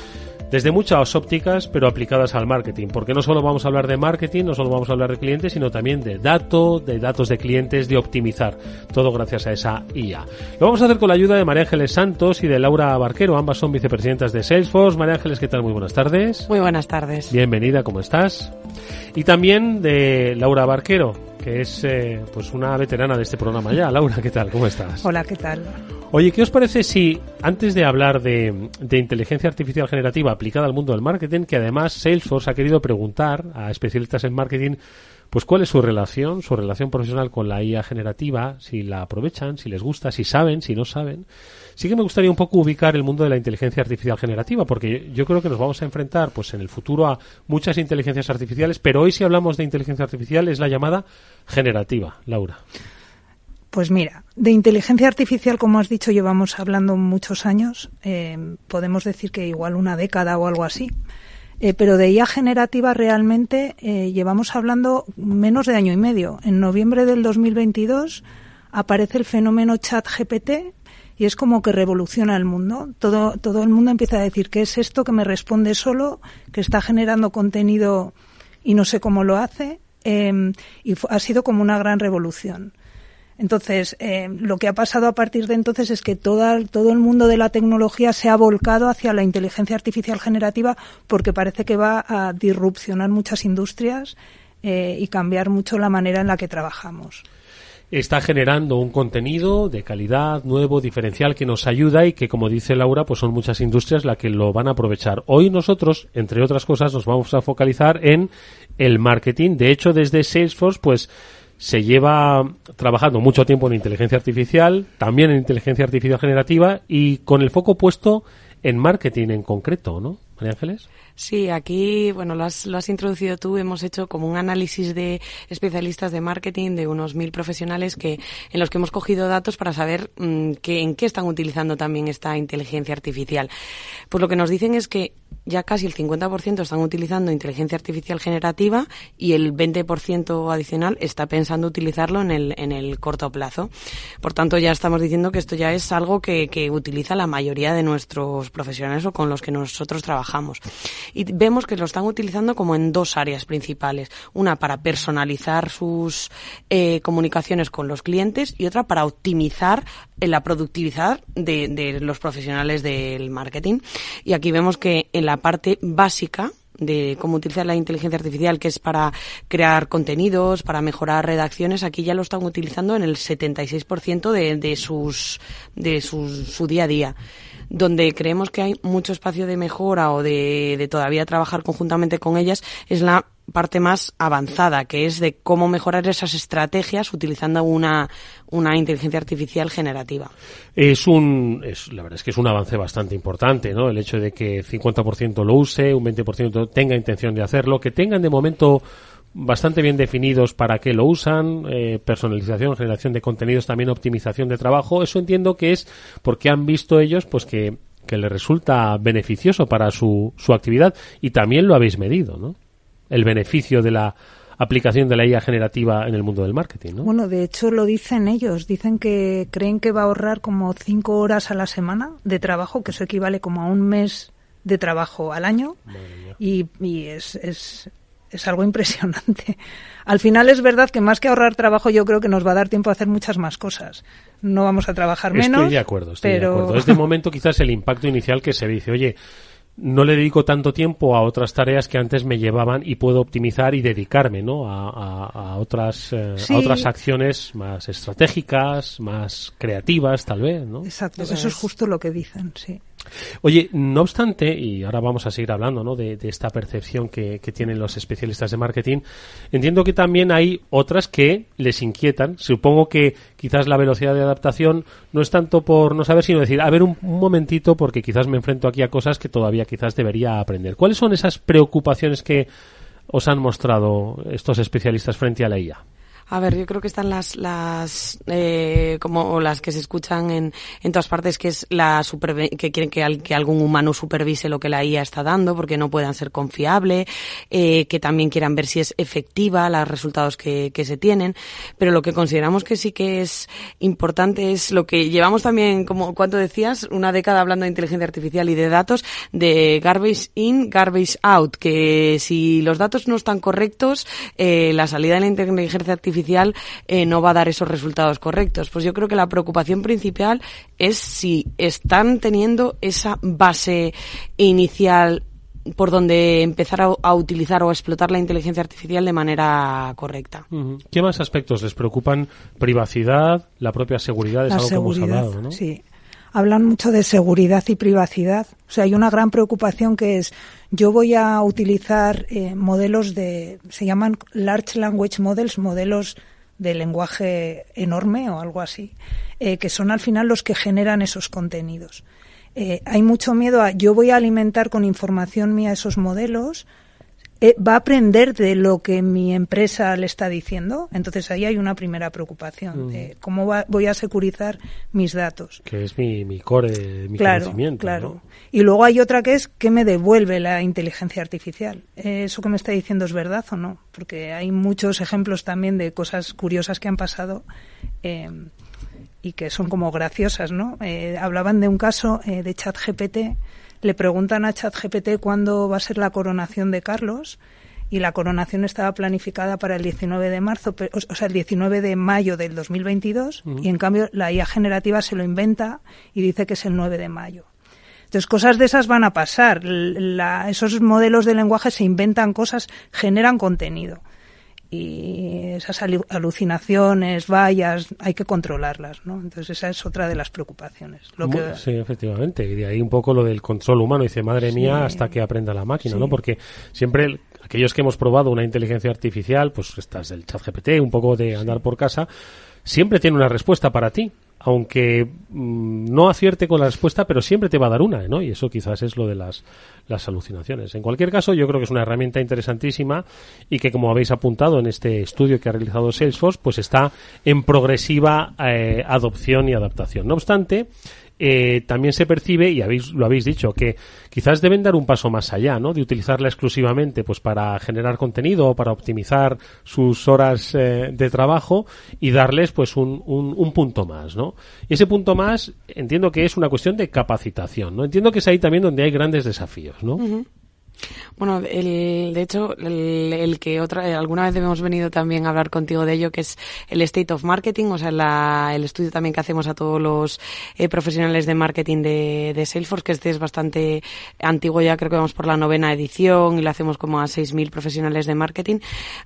desde muchas ópticas, pero aplicadas al marketing. Porque no solo vamos a hablar de marketing, no solo vamos a hablar de clientes, sino también de datos, de datos de clientes, de optimizar. Todo gracias a esa IA. Lo vamos a hacer con la ayuda de María Ángeles Santos y de Laura Barquero. Ambas son vicepresidentas de Salesforce. María Ángeles, ¿qué tal? Muy buenas tardes. Muy buenas tardes. Bienvenida, ¿cómo estás? Y también de Laura Barquero. Que es eh, pues una veterana de este programa ya. Laura, ¿qué tal? ¿Cómo estás? Hola, ¿qué tal? Oye, ¿qué os parece si antes de hablar de, de inteligencia artificial generativa aplicada al mundo del marketing, que además Salesforce ha querido preguntar a especialistas en marketing pues cuál es su relación, su relación profesional con la IA generativa, si la aprovechan, si les gusta, si saben, si no saben. Sí que me gustaría un poco ubicar el mundo de la inteligencia artificial generativa, porque yo creo que nos vamos a enfrentar, pues en el futuro a muchas inteligencias artificiales, pero hoy si hablamos de inteligencia artificial es la llamada generativa, Laura. Pues mira, de inteligencia artificial, como has dicho, llevamos hablando muchos años. Eh, podemos decir que igual una década o algo así. Eh, pero de IA generativa realmente eh, llevamos hablando menos de año y medio. En noviembre del 2022 aparece el fenómeno chat GPT y es como que revoluciona el mundo. Todo, todo el mundo empieza a decir ¿qué es esto que me responde solo, que está generando contenido y no sé cómo lo hace. Em, y ha sido como una gran revolución. Entonces, eh, lo que ha pasado a partir de entonces es que todo el mundo de la tecnología se ha volcado hacia la inteligencia artificial generativa porque parece que va a disrupcionar muchas industrias eh, y cambiar mucho la manera en la que trabajamos está generando un contenido de calidad, nuevo, diferencial, que nos ayuda y que, como dice Laura, pues son muchas industrias las que lo van a aprovechar. Hoy nosotros, entre otras cosas, nos vamos a focalizar en el marketing. De hecho, desde Salesforce, pues se lleva trabajando mucho tiempo en inteligencia artificial, también en inteligencia artificial generativa y con el foco puesto en marketing en concreto, ¿no? María Ángeles. Sí, aquí, bueno, lo has, lo has introducido tú. Hemos hecho como un análisis de especialistas de marketing de unos mil profesionales que, en los que hemos cogido datos para saber mm, que, en qué están utilizando también esta inteligencia artificial. Pues lo que nos dicen es que ya casi el 50% están utilizando inteligencia artificial generativa y el 20% adicional está pensando utilizarlo en el, en el corto plazo. Por tanto, ya estamos diciendo que esto ya es algo que, que utiliza la mayoría de nuestros profesionales o con los que nosotros trabajamos. Y vemos que lo están utilizando como en dos áreas principales. Una para personalizar sus eh, comunicaciones con los clientes y otra para optimizar eh, la productividad de, de los profesionales del marketing. Y aquí vemos que en la parte básica de cómo utilizar la inteligencia artificial, que es para crear contenidos, para mejorar redacciones, aquí ya lo están utilizando en el 76% de, de, sus, de su día a día donde creemos que hay mucho espacio de mejora o de, de todavía trabajar conjuntamente con ellas es la parte más avanzada, que es de cómo mejorar esas estrategias utilizando una, una inteligencia artificial generativa. Es un, es, la verdad es que es un avance bastante importante, ¿no? El hecho de que 50% lo use, un 20% tenga intención de hacerlo, que tengan de momento bastante bien definidos para qué lo usan, eh, personalización, generación de contenidos, también optimización de trabajo. Eso entiendo que es porque han visto ellos, pues que, que les resulta beneficioso para su, su actividad y también lo habéis medido, ¿no? El beneficio de la aplicación de la IA generativa en el mundo del marketing, ¿no? Bueno, de hecho lo dicen ellos. Dicen que creen que va a ahorrar como cinco horas a la semana de trabajo, que eso equivale como a un mes de trabajo al año. Y, y es, es, es algo impresionante. Al final es verdad que más que ahorrar trabajo yo creo que nos va a dar tiempo a hacer muchas más cosas. No vamos a trabajar menos. Estoy de acuerdo, estoy de acuerdo. Es de momento quizás el impacto inicial que se dice, oye, no le dedico tanto tiempo a otras tareas que antes me llevaban y puedo optimizar y dedicarme ¿no? a, otras eh, a otras acciones más estratégicas más creativas tal vez ¿no? exacto eso, es justo lo que dicen sí Oye, no obstante, y ahora vamos a seguir hablando ¿no? de, esta percepción que, tienen los especialistas de marketing, entiendo que también hay otras que les inquietan. Supongo que quizás la velocidad de adaptación no es tanto por no saber, sino decir, a ver un, un momentito, porque quizás me enfrento aquí a cosas que todavía quizás debería aprender. ¿Cuáles son esas preocupaciones que os han mostrado estos especialistas frente a la IA? A ver, yo creo que están las, las eh, como las que se escuchan en, en todas partes, que es la super, que quieren que, que algún humano supervise lo que la IA está dando, porque no puedan ser confiable, eh, que también quieran ver si es efectiva los resultados que, que se tienen. Pero lo que consideramos que sí que es importante es lo que llevamos también, como cuánto decías, una década hablando de inteligencia artificial y de datos, de garbage in, garbage out, que si los datos no están correctos, eh, la salida de la inteligencia artificial eh, no va a dar esos resultados correctos. Pues yo creo que la preocupación principal es si están teniendo esa base inicial por donde empezar a, utilizar o a explotar la inteligencia artificial de manera correcta. ¿Qué más aspectos les preocupan? Privacidad, la propia seguridad, es algo que hemos hablado, ¿no? Sí. Hablan mucho de seguridad y privacidad. O sea, hay una gran preocupación que es, yo voy a utilizar eh, modelos de, se llaman Large Language Models, modelos de lenguaje enorme o algo así, eh, que son al final los que generan esos contenidos. Eh, hay mucho miedo a yo voy a alimentar con información mía esos modelos, eh, va a aprender de lo que mi empresa le está diciendo. Entonces ahí hay una primera preocupación de mm. cómo voy a securizar mis datos. Que es mi, mi core, mi claro, conocimiento. Claro. Y luego hay otra que es qué me devuelve la inteligencia artificial. ¿Eso que me está diciendo es verdad o no? Porque hay muchos ejemplos también de cosas curiosas que han pasado. Eh, y que son como graciosas, ¿no? Eh, hablaban de un caso eh, de ChatGPT, le preguntan a ChatGPT cuándo va a ser la coronación de Carlos y la coronación estaba planificada para el 19 de marzo, o sea, el 19 de mayo del 2022 y en cambio la IA generativa se lo inventa y dice que es el 9 de mayo. Entonces, cosas de esas van a pasar. esos modelos de lenguaje se inventan cosas, generan contenido y esas alucinaciones, vallas, hay que controlarlas, ¿no? Entonces esa es otra de las preocupaciones. Lo que... Sí, efectivamente. Y de ahí un poco lo del control humano. Dice, madre mía, hasta que aprenda la máquina, ¿no? Porque siempre aquellos que hemos probado una inteligencia artificial, pues estás del chat GPT, un poco de andar por casa, siempre tiene una respuesta para ti aunque mm, no acierte con la respuesta, pero siempre te va a dar una, ¿no? Y eso quizás es lo de las, las alucinaciones. En cualquier caso, yo creo que es una herramienta interesantísima y que, como habéis apuntado en este estudio que ha realizado Salesforce, pues está en progresiva eh, adopción y adaptación. No obstante, eh, también se percibe, y habéis, lo habéis dicho, que quizás deben dar un paso más allá, ¿no? De utilizarla exclusivamente pues para generar contenido o para optimizar sus horas eh, de trabajo y darles pues un, un, punto más, ¿no? Y ese punto más entiendo que es una cuestión de capacitación, ¿no? Entiendo que es ahí también donde hay grandes desafíos, ¿no? Bueno, el, de hecho, el, que otra, alguna vez hemos venido también a hablar contigo de ello, que es el State of Marketing, o sea, el estudio también que hacemos a todos los eh, profesionales de marketing de, de, Salesforce, que este es bastante antiguo ya, creo que vamos por la novena edición y lo hacemos como a 6.000 profesionales de marketing.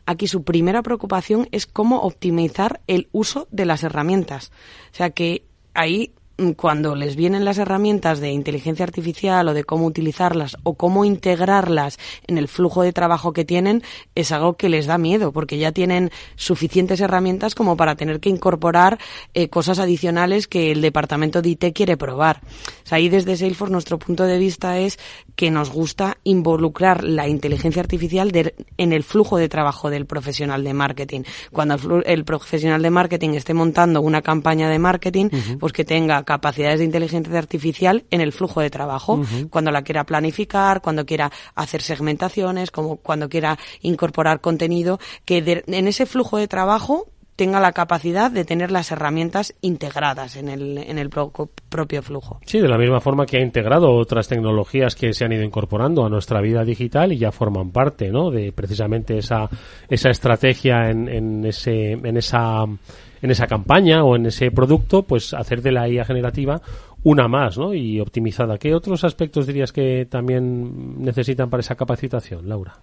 Aquí su primera preocupación es cómo optimizar el uso de las herramientas. O sea, que ahí cuando les vienen las herramientas de inteligencia artificial o de cómo utilizarlas o cómo integrarlas en el flujo de trabajo que tienen, es algo que les da miedo, porque ya tienen suficientes herramientas como para tener que incorporar eh, cosas adicionales que el departamento de IT quiere probar. ahí desde Salesforce nuestro punto de vista es que nos gusta involucrar la inteligencia artificial en el flujo de trabajo del profesional de marketing. Cuando el, profesional de marketing esté montando una campaña de marketing, pues que tenga capacidades de inteligencia artificial en el flujo de trabajo, cuando la quiera planificar, cuando quiera hacer segmentaciones, como cuando quiera incorporar contenido, que en ese flujo de trabajo tenga la capacidad de tener las herramientas integradas en el, en el propio flujo. Sí, de la misma forma que ha integrado otras tecnologías que se han ido incorporando a nuestra vida digital y ya forman parte, ¿no? De precisamente esa, esa estrategia en, en ese, en esa en esa campaña o en ese producto, pues hacer de la IA generativa una más, ¿no? Y optimizada. ¿Qué otros aspectos dirías que también necesitan para esa capacitación, Laura?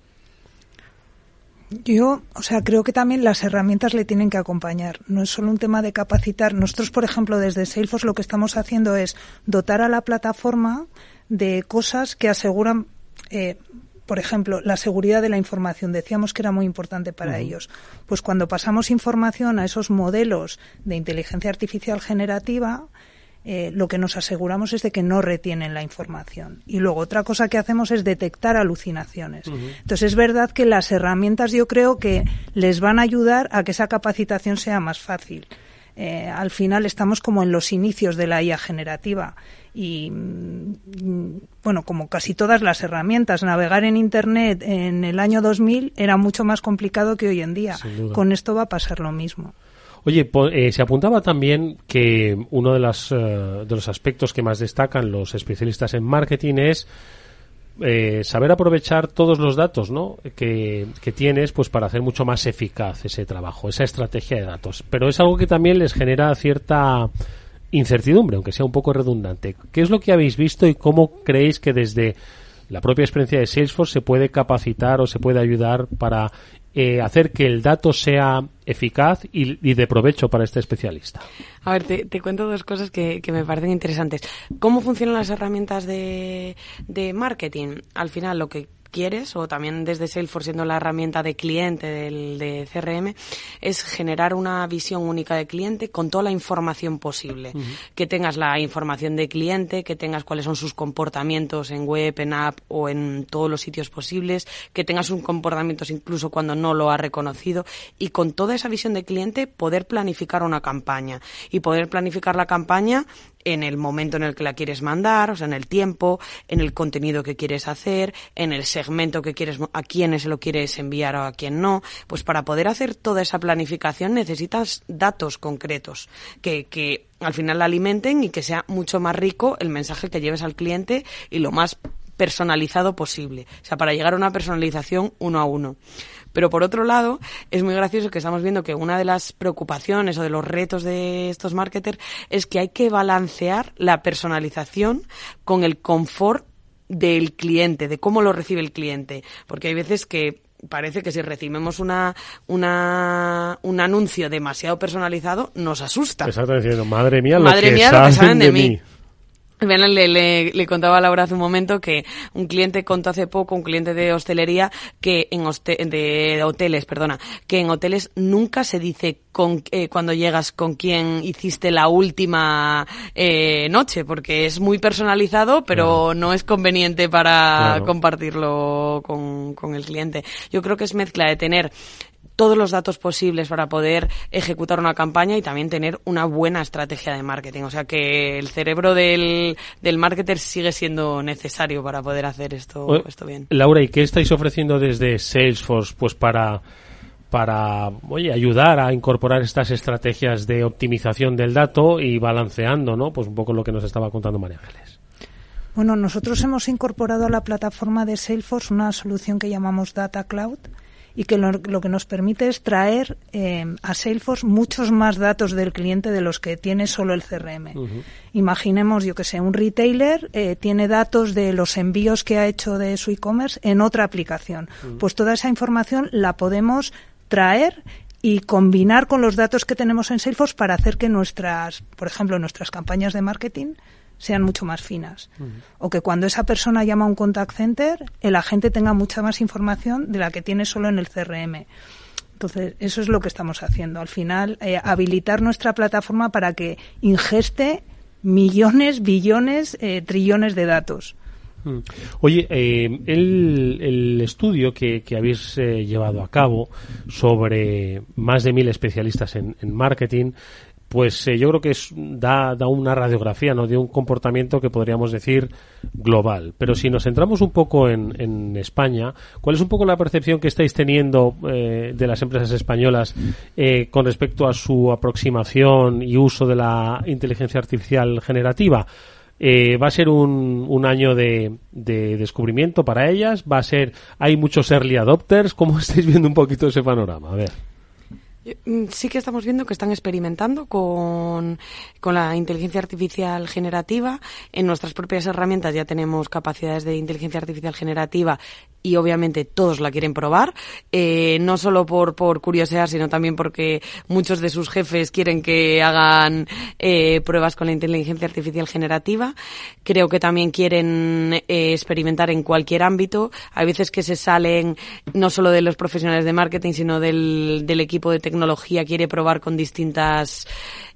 Yo, o sea, creo que también las herramientas le tienen que acompañar. No es solo un tema de capacitar. Nosotros, por ejemplo, desde Salesforce lo que estamos haciendo es dotar a la plataforma de cosas que aseguran eh, por ejemplo, la seguridad de la información. Decíamos que era muy importante para ellos. Pues cuando pasamos información a esos modelos de inteligencia artificial generativa, eh, lo que nos aseguramos es de que no retienen la información. Y luego otra cosa que hacemos es detectar alucinaciones. Entonces es verdad que las herramientas yo creo que les van a ayudar a que esa capacitación sea más fácil. Eh, al final estamos como en los inicios de la IA generativa y mm, bueno, como casi todas las herramientas, navegar en Internet en el año 2000 era mucho más complicado que hoy en día. Con esto va a pasar lo mismo. Oye, eh, se apuntaba también que uno de, las, eh, de los aspectos que más destacan los especialistas en marketing es eh, saber aprovechar todos los datos ¿no? que, que, tienes pues para hacer mucho más eficaz ese trabajo, esa estrategia de datos. Pero es algo que también les genera cierta incertidumbre, aunque sea un poco redundante. ¿Qué es lo que habéis visto y cómo creéis que desde la propia experiencia de Salesforce se puede capacitar o se puede ayudar para eh, hacer que el dato sea eficaz y, de provecho para este especialista? A ver, te, cuento dos cosas que, me parecen interesantes. ¿Cómo funcionan las herramientas de, de marketing? Al final, lo que quieres, o también desde Salesforce siendo la herramienta de cliente del de CRM, es generar una visión única de cliente con toda la información posible. Que tengas la información de cliente, que tengas cuáles son sus comportamientos en web, en app o en todos los sitios posibles, que tengas sus comportamientos incluso cuando no lo ha reconocido y con toda esa visión de cliente poder planificar una campaña y poder planificar la campaña en el momento en el que la quieres mandar, o sea, en el tiempo, en el contenido que quieres hacer, en el segmento que quieres, a quiénes lo quieres enviar o a quién no. Pues para poder hacer toda esa planificación necesitas datos concretos que, que al final la alimenten y que sea mucho más rico el mensaje que lleves al cliente y lo más personalizado posible. O sea, para llegar a una personalización uno a uno. Pero por otro lado, es muy gracioso que estamos viendo que una de las preocupaciones o de los retos de estos marketers es que hay que balancear la personalización con el confort del cliente, de cómo lo recibe el cliente. Porque hay veces que parece que si recibimos una, una, un anuncio demasiado personalizado, nos asusta. Exactamente, diciendo, madre mía, lo, que, saben de, mí. Le, le, contaba a Laura hace un momento que un cliente contó hace poco, un cliente de hostelería, que en de hoteles, perdona, que en hoteles nunca se dice con, eh, cuando llegas con quién hiciste la última eh, noche, porque es muy personalizado, pero no es conveniente para compartirlo con, con el cliente. Yo creo que es mezcla de tener todos los datos posibles para poder ejecutar una campaña y también tener una buena estrategia de marketing. O sea que el cerebro del, del marketer sigue siendo necesario para poder hacer esto, esto bien. Laura, ¿y qué estáis ofreciendo desde Salesforce pues para para oye, ayudar a incorporar estas estrategias de optimización del dato y balanceando, ¿no? Pues un poco lo que nos estaba contando María Ángeles. Bueno, nosotros hemos incorporado a la plataforma de Salesforce una solución que llamamos Data Cloud, y que lo, que nos permite es traer eh, a Salesforce muchos más datos del cliente de los que tiene solo el CRM. Imaginemos, yo que sé, un retailer eh, tiene datos de los envíos que ha hecho de su e-commerce en otra aplicación. Pues toda esa información la podemos traer y combinar con los datos que tenemos en Salesforce para hacer que nuestras, por ejemplo, nuestras campañas de marketing sean mucho más finas. O que cuando esa persona llama a un contact center, el agente tenga mucha más información de la que tiene solo en el CRM. Entonces, eso es lo que estamos haciendo. Al final, eh, habilitar nuestra plataforma para que ingeste millones, billones, eh, trillones de datos. Oye, eh, el, estudio que, habéis llevado a cabo sobre más de mil especialistas en marketing pues eh, yo creo que es, da, una radiografía ¿no? de un comportamiento que podríamos decir global. Pero si nos centramos un poco en, España, ¿cuál es un poco la percepción que estáis teniendo eh, de las empresas españolas eh, con respecto a su aproximación y uso de la inteligencia artificial generativa? va a ser un, un año de, de, descubrimiento para ellas, va a ser, hay muchos early adopters, ¿cómo estáis viendo un poquito ese panorama? A ver. Mm, sí que estamos viendo que están experimentando con, con, la inteligencia artificial generativa. En nuestras propias herramientas ya tenemos capacidades de inteligencia artificial generativa y obviamente todos la quieren probar, eh, no solo por, por sino también porque muchos de sus jefes quieren que hagan eh, pruebas con la inteligencia artificial generativa. Creo que también quieren eh, experimentar en cualquier ámbito. Hay veces que se salen no solo de los profesionales de marketing, sino del, del equipo de tecnología, quiere probar con distintas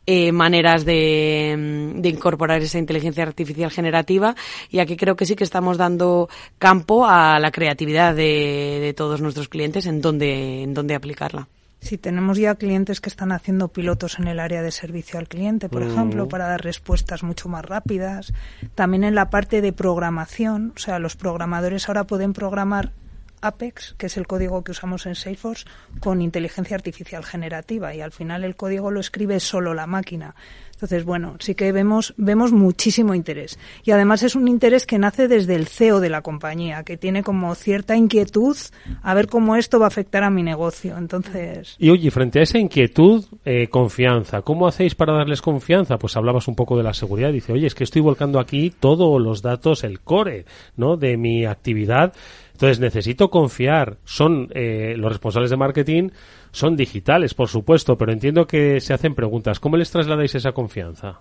eh, maneras de, de, incorporar esa inteligencia artificial generativa y aquí creo que sí que estamos dando campo a la creatividad de, de todos nuestros clientes en dónde, en dónde aplicarla. Sí, tenemos ya clientes que están haciendo pilotos en el área de servicio al cliente, por ejemplo, mm. para dar respuestas mucho más rápidas. También en la parte de programación, o sea, los programadores ahora pueden programar Apex, que es el código que usamos en Salesforce, con inteligencia artificial generativa y al final el código lo escribe solo la máquina. Entonces, bueno, sí que vemos, vemos muchísimo interés. Y además es un interés que nace desde el CEO de la compañía, que tiene como cierta inquietud a ver cómo esto va a afectar a mi negocio. Entonces. Y oye, frente a esa inquietud, eh, confianza. ¿Cómo hacéis para darles confianza? Pues hablabas un poco de la seguridad. Dice, oye, es que estoy volcando aquí todos los datos, el core, ¿no? De mi actividad. Entonces necesito confiar. Son eh, los responsables de marketing son digitales, por supuesto, pero entiendo que se hacen preguntas. ¿Cómo les trasladáis esa confianza?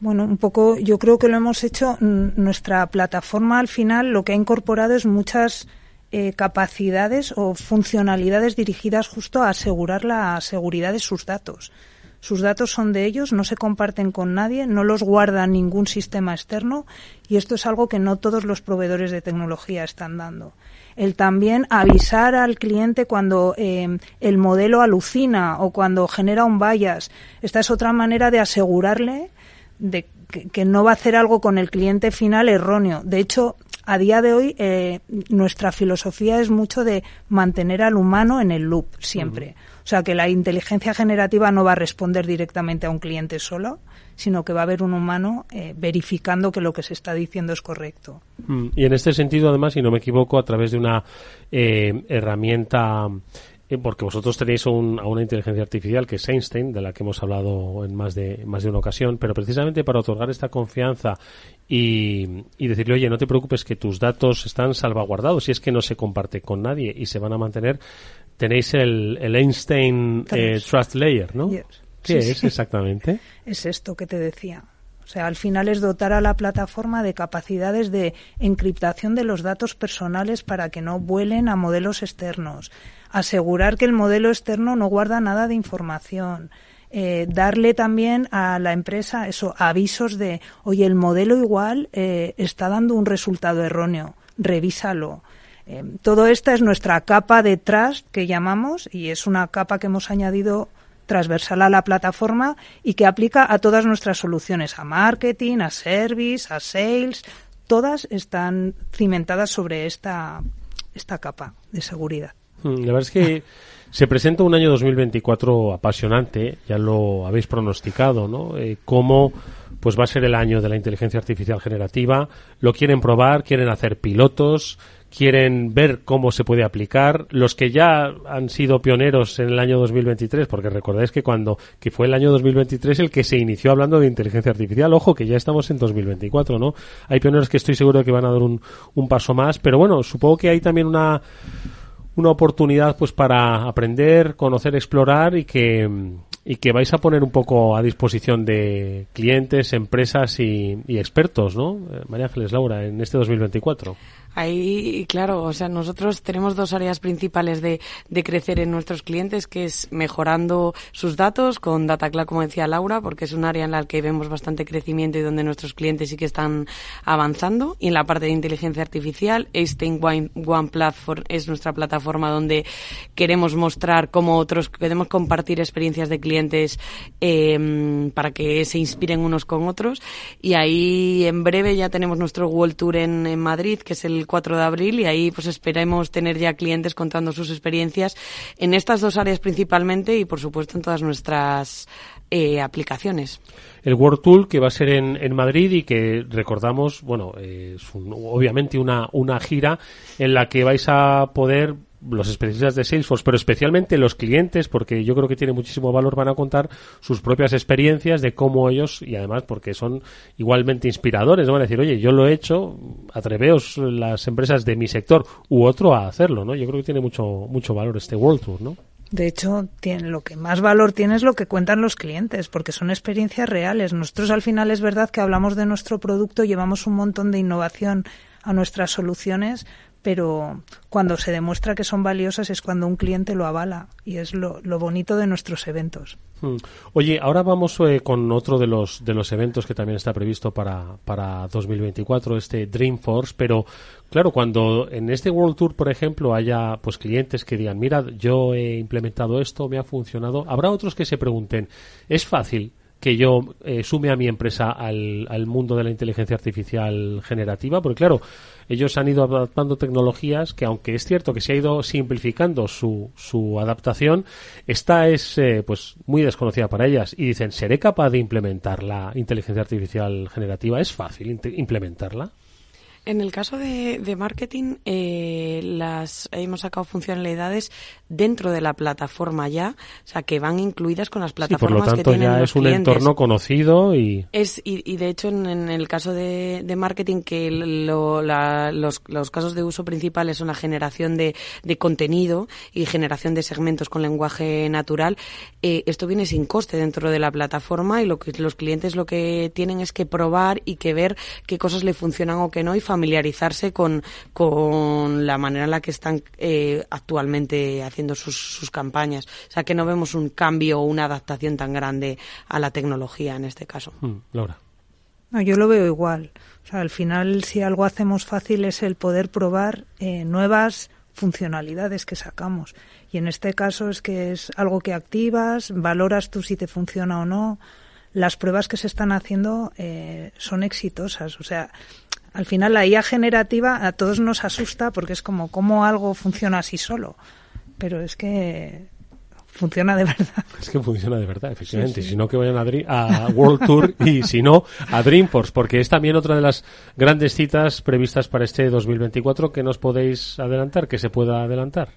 Bueno, un poco, yo creo que lo hemos hecho. Nuestra plataforma al final lo que ha incorporado es muchas eh, capacidades o funcionalidades dirigidas justo a asegurar la seguridad de sus datos. Sus datos son de ellos, no se comparten con nadie, no los guarda ningún sistema externo y esto es algo que no todos los proveedores de tecnología están dando el también avisar al cliente cuando eh, el modelo alucina o cuando genera un bias. Esta es otra manera de asegurarle de que, no va a hacer algo con el cliente final erróneo. De hecho, a día de hoy eh, nuestra filosofía es mucho de mantener al humano en el loop siempre. O sea, que la inteligencia generativa no va a responder directamente a un cliente solo, sino que va a haber un humano eh, verificando que lo que se está diciendo es correcto. Mm, y en este sentido, además, si no me equivoco, a través de una eh, herramienta eh, porque vosotros tenéis a una inteligencia artificial que es Einstein, de la que hemos hablado en más de, más de una ocasión, pero precisamente para otorgar esta confianza y, y, decirle, oye, no te preocupes que tus datos están salvaguardados, si es que no se comparte con nadie y se van a mantener, tenéis el, el Einstein Trust Layer, ¿no? ¿Qué es exactamente? es esto que te decía. O sea, al final es dotar a la plataforma de capacidades de encriptación de los datos personales para que no vuelen a modelos externos, asegurar que el modelo externo no guarda nada de información, eh, darle también a la empresa eso avisos de, oye, el modelo igual eh, está dando un resultado erróneo, revísalo. Eh, todo esta es nuestra capa de trust que llamamos y es una capa que hemos añadido transversal a la plataforma y que aplica a todas nuestras soluciones, a marketing, a service, a sales, todas están cimentadas sobre esta, esta capa de seguridad. Mm, la verdad es que se presenta un año 2024 apasionante, ya lo habéis pronosticado, ¿no? Eh, cómo pues va a ser el año de la inteligencia artificial generativa, lo quieren probar, quieren hacer pilotos, quieren ver cómo se puede aplicar. Los que ya han sido pioneros en el año 2023, porque recordáis que cuando que fue el año 2023 el que se inició hablando de inteligencia artificial, ojo que ya estamos en 2024, ¿no? Hay pioneros que estoy seguro de que van a dar un, un paso más, pero bueno, supongo que hay también una una oportunidad pues para aprender, conocer, explorar y que y que vais a poner un poco a disposición de clientes, empresas y, y expertos, ¿no? Eh, María Ángeles Laura, en este 2024. Ahí, claro, o sea, nosotros tenemos dos áreas principales de, de crecer en nuestros clientes, que es mejorando sus datos con Data Cloud, como decía Laura, porque es un área en la que vemos bastante crecimiento y donde nuestros clientes sí que están avanzando. Y en la parte de inteligencia artificial, Einstein One, One Platform es nuestra plataforma donde queremos mostrar cómo otros, queremos compartir experiencias de clientes eh, para que se inspiren unos con otros. Y ahí en breve ya tenemos nuestro World Tour en, en Madrid, que es el 4 de abril y ahí pues esperemos tener ya clientes contando sus experiencias en estas dos áreas principalmente y por supuesto en todas nuestras eh, aplicaciones. El World Tool que va a ser en, en Madrid y que recordamos, bueno, es obviamente una, una gira en la que vais a poder los especialistas de Salesforce, pero especialmente los clientes, porque yo creo que tiene muchísimo valor, van a contar sus propias experiencias de cómo ellos, y además porque son igualmente inspiradores, van a decir, oye, yo lo he hecho, atreveos las empresas de mi sector u otro a hacerlo, ¿no? Yo creo que tiene mucho, mucho valor este World Tour, ¿no? De hecho, tiene, lo que más valor tiene es lo que cuentan los clientes, porque son experiencias reales. Nosotros al final es verdad que hablamos de nuestro producto, llevamos un montón de innovación a nuestras soluciones, pero cuando se demuestra que son valiosas es cuando un cliente lo avala y es lo, bonito de nuestros eventos. Hmm. Oye, ahora vamos eh, con otro de los de los eventos que también está previsto para, para 2024, este Dreamforce, pero claro, cuando en este World Tour, por ejemplo, haya pues clientes que digan, mira, yo he implementado esto, me ha funcionado, habrá otros que se pregunten, ¿es fácil que yo eh, sume a mi empresa al, al mundo de la inteligencia artificial generativa? Porque claro, ellos han ido adaptando tecnologías que aunque es cierto que se ha ido simplificando su, su adaptación, esta es eh, pues muy desconocida para ellas y dicen, ¿seré capaz de implementar la inteligencia artificial generativa? ¿Es fácil implementarla? En el caso de, de marketing, eh, las hemos sacado funcionalidades dentro de la plataforma ya, o sea, que van incluidas con las plataformas sí, por lo tanto, que tienen ya los es un clientes. entorno conocido y Es, y, y de hecho, en, en el caso de, de marketing, que lo- la- los, los casos de uso principales son la generación de, de contenido y generación de segmentos con lenguaje natural, eh, esto viene sin coste dentro de la plataforma y lo que los clientes lo que tienen es que probar y que ver qué cosas le funcionan o qué no y familiarizarse con, con la manera en la que están eh, actualmente haciendo sus, sus campañas. O sea, que no vemos un cambio o una adaptación tan grande a la tecnología en este caso. Mm, Laura. No, yo lo veo igual. O sea, al final, si algo hacemos fácil es el poder probar eh, nuevas funcionalidades que sacamos. Y en este caso es que es algo que activas, valoras tú si te funciona o no. Las pruebas que se están haciendo eh, son exitosas. O sea, al final la IA generativa a todos nos asusta porque es como cómo algo funciona así solo. Pero es que funciona de verdad. Es que funciona de verdad, efectivamente. Sí, sí. Si no, que vayan a, Dri- a World Tour y si no, a Dreamforce, porque es también otra de las grandes citas previstas para este 2024 que nos podéis adelantar, que se pueda adelantar.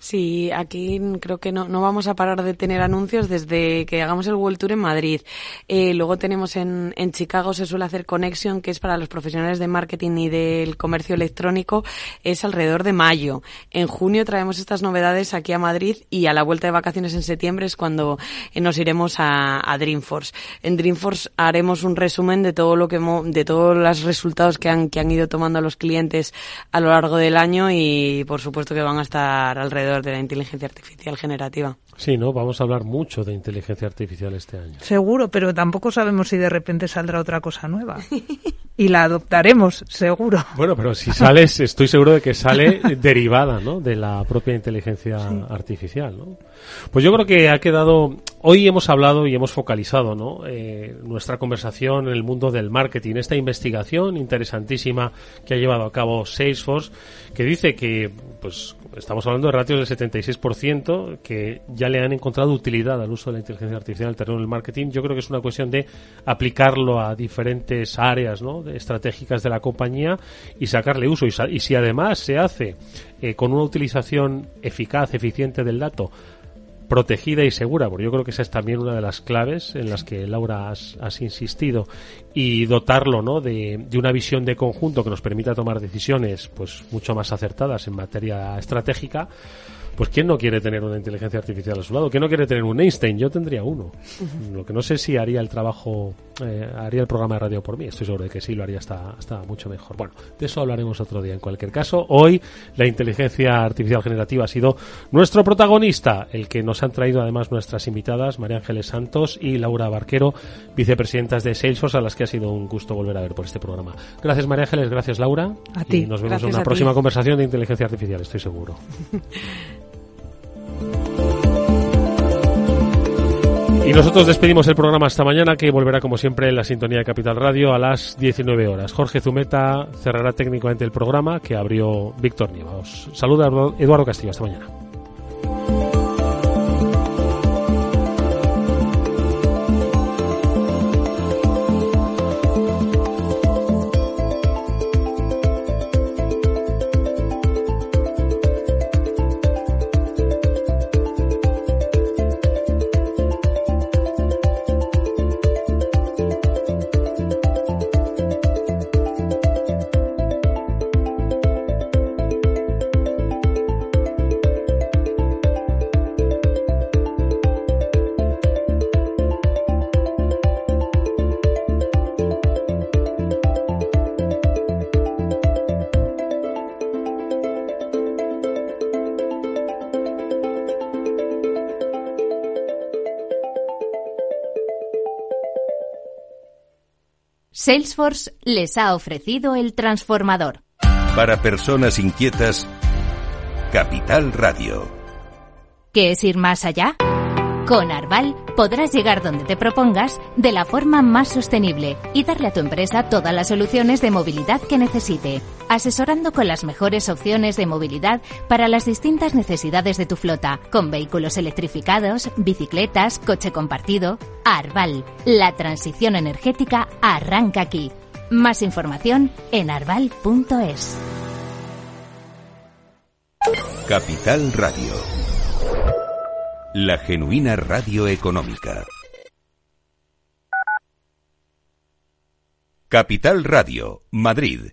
Sí, aquí creo que no, no vamos a parar de tener anuncios desde que hagamos el World Tour en Madrid. Eh, luego tenemos en, en Chicago, se suele hacer Connection, que es para los profesionales de marketing y del comercio electrónico, es alrededor de mayo. En junio traemos estas novedades aquí a Madrid y a la vuelta de vacaciones en septiembre es cuando nos iremos a, a Dreamforce. En Dreamforce haremos un resumen de todo lo que de todos los resultados que han, que han ido tomando los clientes a lo largo del año y por supuesto que van a estar alrededor de la inteligencia artificial generativa. Sí, ¿no? Vamos a hablar mucho de inteligencia artificial este año. Seguro, pero tampoco sabemos si de repente saldrá otra cosa nueva. Y la adoptaremos, seguro. Bueno, pero si sales, estoy seguro de que sale derivada, ¿no? De la propia inteligencia artificial, ¿no? Pues yo creo que ha quedado. Hoy hemos hablado y hemos focalizado, ¿no? Eh, nuestra conversación en el mundo del marketing, esta investigación interesantísima que ha llevado a cabo Salesforce, que dice que, pues, estamos hablando de ratios del 76%, que ya le han encontrado utilidad al uso de la inteligencia artificial en el terreno del marketing. Yo creo que es una cuestión de aplicarlo a diferentes áreas, ¿no? estratégicas de la compañía y sacarle uso. Y, sa- y si además se hace eh, con una utilización eficaz, eficiente del dato, protegida y segura, porque yo creo que esa es también una de las claves en las que Laura has, has insistido y dotarlo ¿no? de, de una visión de conjunto que nos permita tomar decisiones pues mucho más acertadas en materia estratégica pues ¿quién no quiere tener una inteligencia artificial a su lado? ¿Quién no quiere tener un Einstein? Yo tendría uno. Lo que no sé si haría el trabajo, eh, haría el programa de radio por mí. Estoy seguro de que sí, lo haría hasta, hasta mucho mejor. Bueno, de eso hablaremos otro día. En cualquier caso, hoy la inteligencia artificial generativa ha sido nuestro protagonista, el que nos han traído además nuestras invitadas, María Ángeles Santos y Laura Barquero, vicepresidentas de Salesforce, a las que ha sido un gusto volver a ver por este programa. Gracias María Ángeles, gracias Laura. A ti. Y nos vemos Gracias en una ti. próxima conversación de inteligencia artificial, estoy seguro. Y nosotros despedimos el programa hasta mañana, que volverá como siempre en la sintonía de Capital Radio a las 19 horas. Jorge Zumeta cerrará técnicamente el programa que abrió Víctor Nieva. Os saluda Eduardo Castillo. Hasta mañana. Salesforce les ha ofrecido el transformador. Para personas inquietas, Capital Radio. ¿Qué es ir más allá? Con Arval podrás llegar donde te propongas de la forma más sostenible y darle a tu empresa todas las soluciones de movilidad que necesite, asesorando con las mejores opciones de movilidad para las distintas necesidades de tu flota, con vehículos electrificados, bicicletas, coche compartido. Arval, la transición energética arranca aquí. Más información en arval.es. Capital Radio. La genuina radio económica. Capital Radio, Madrid,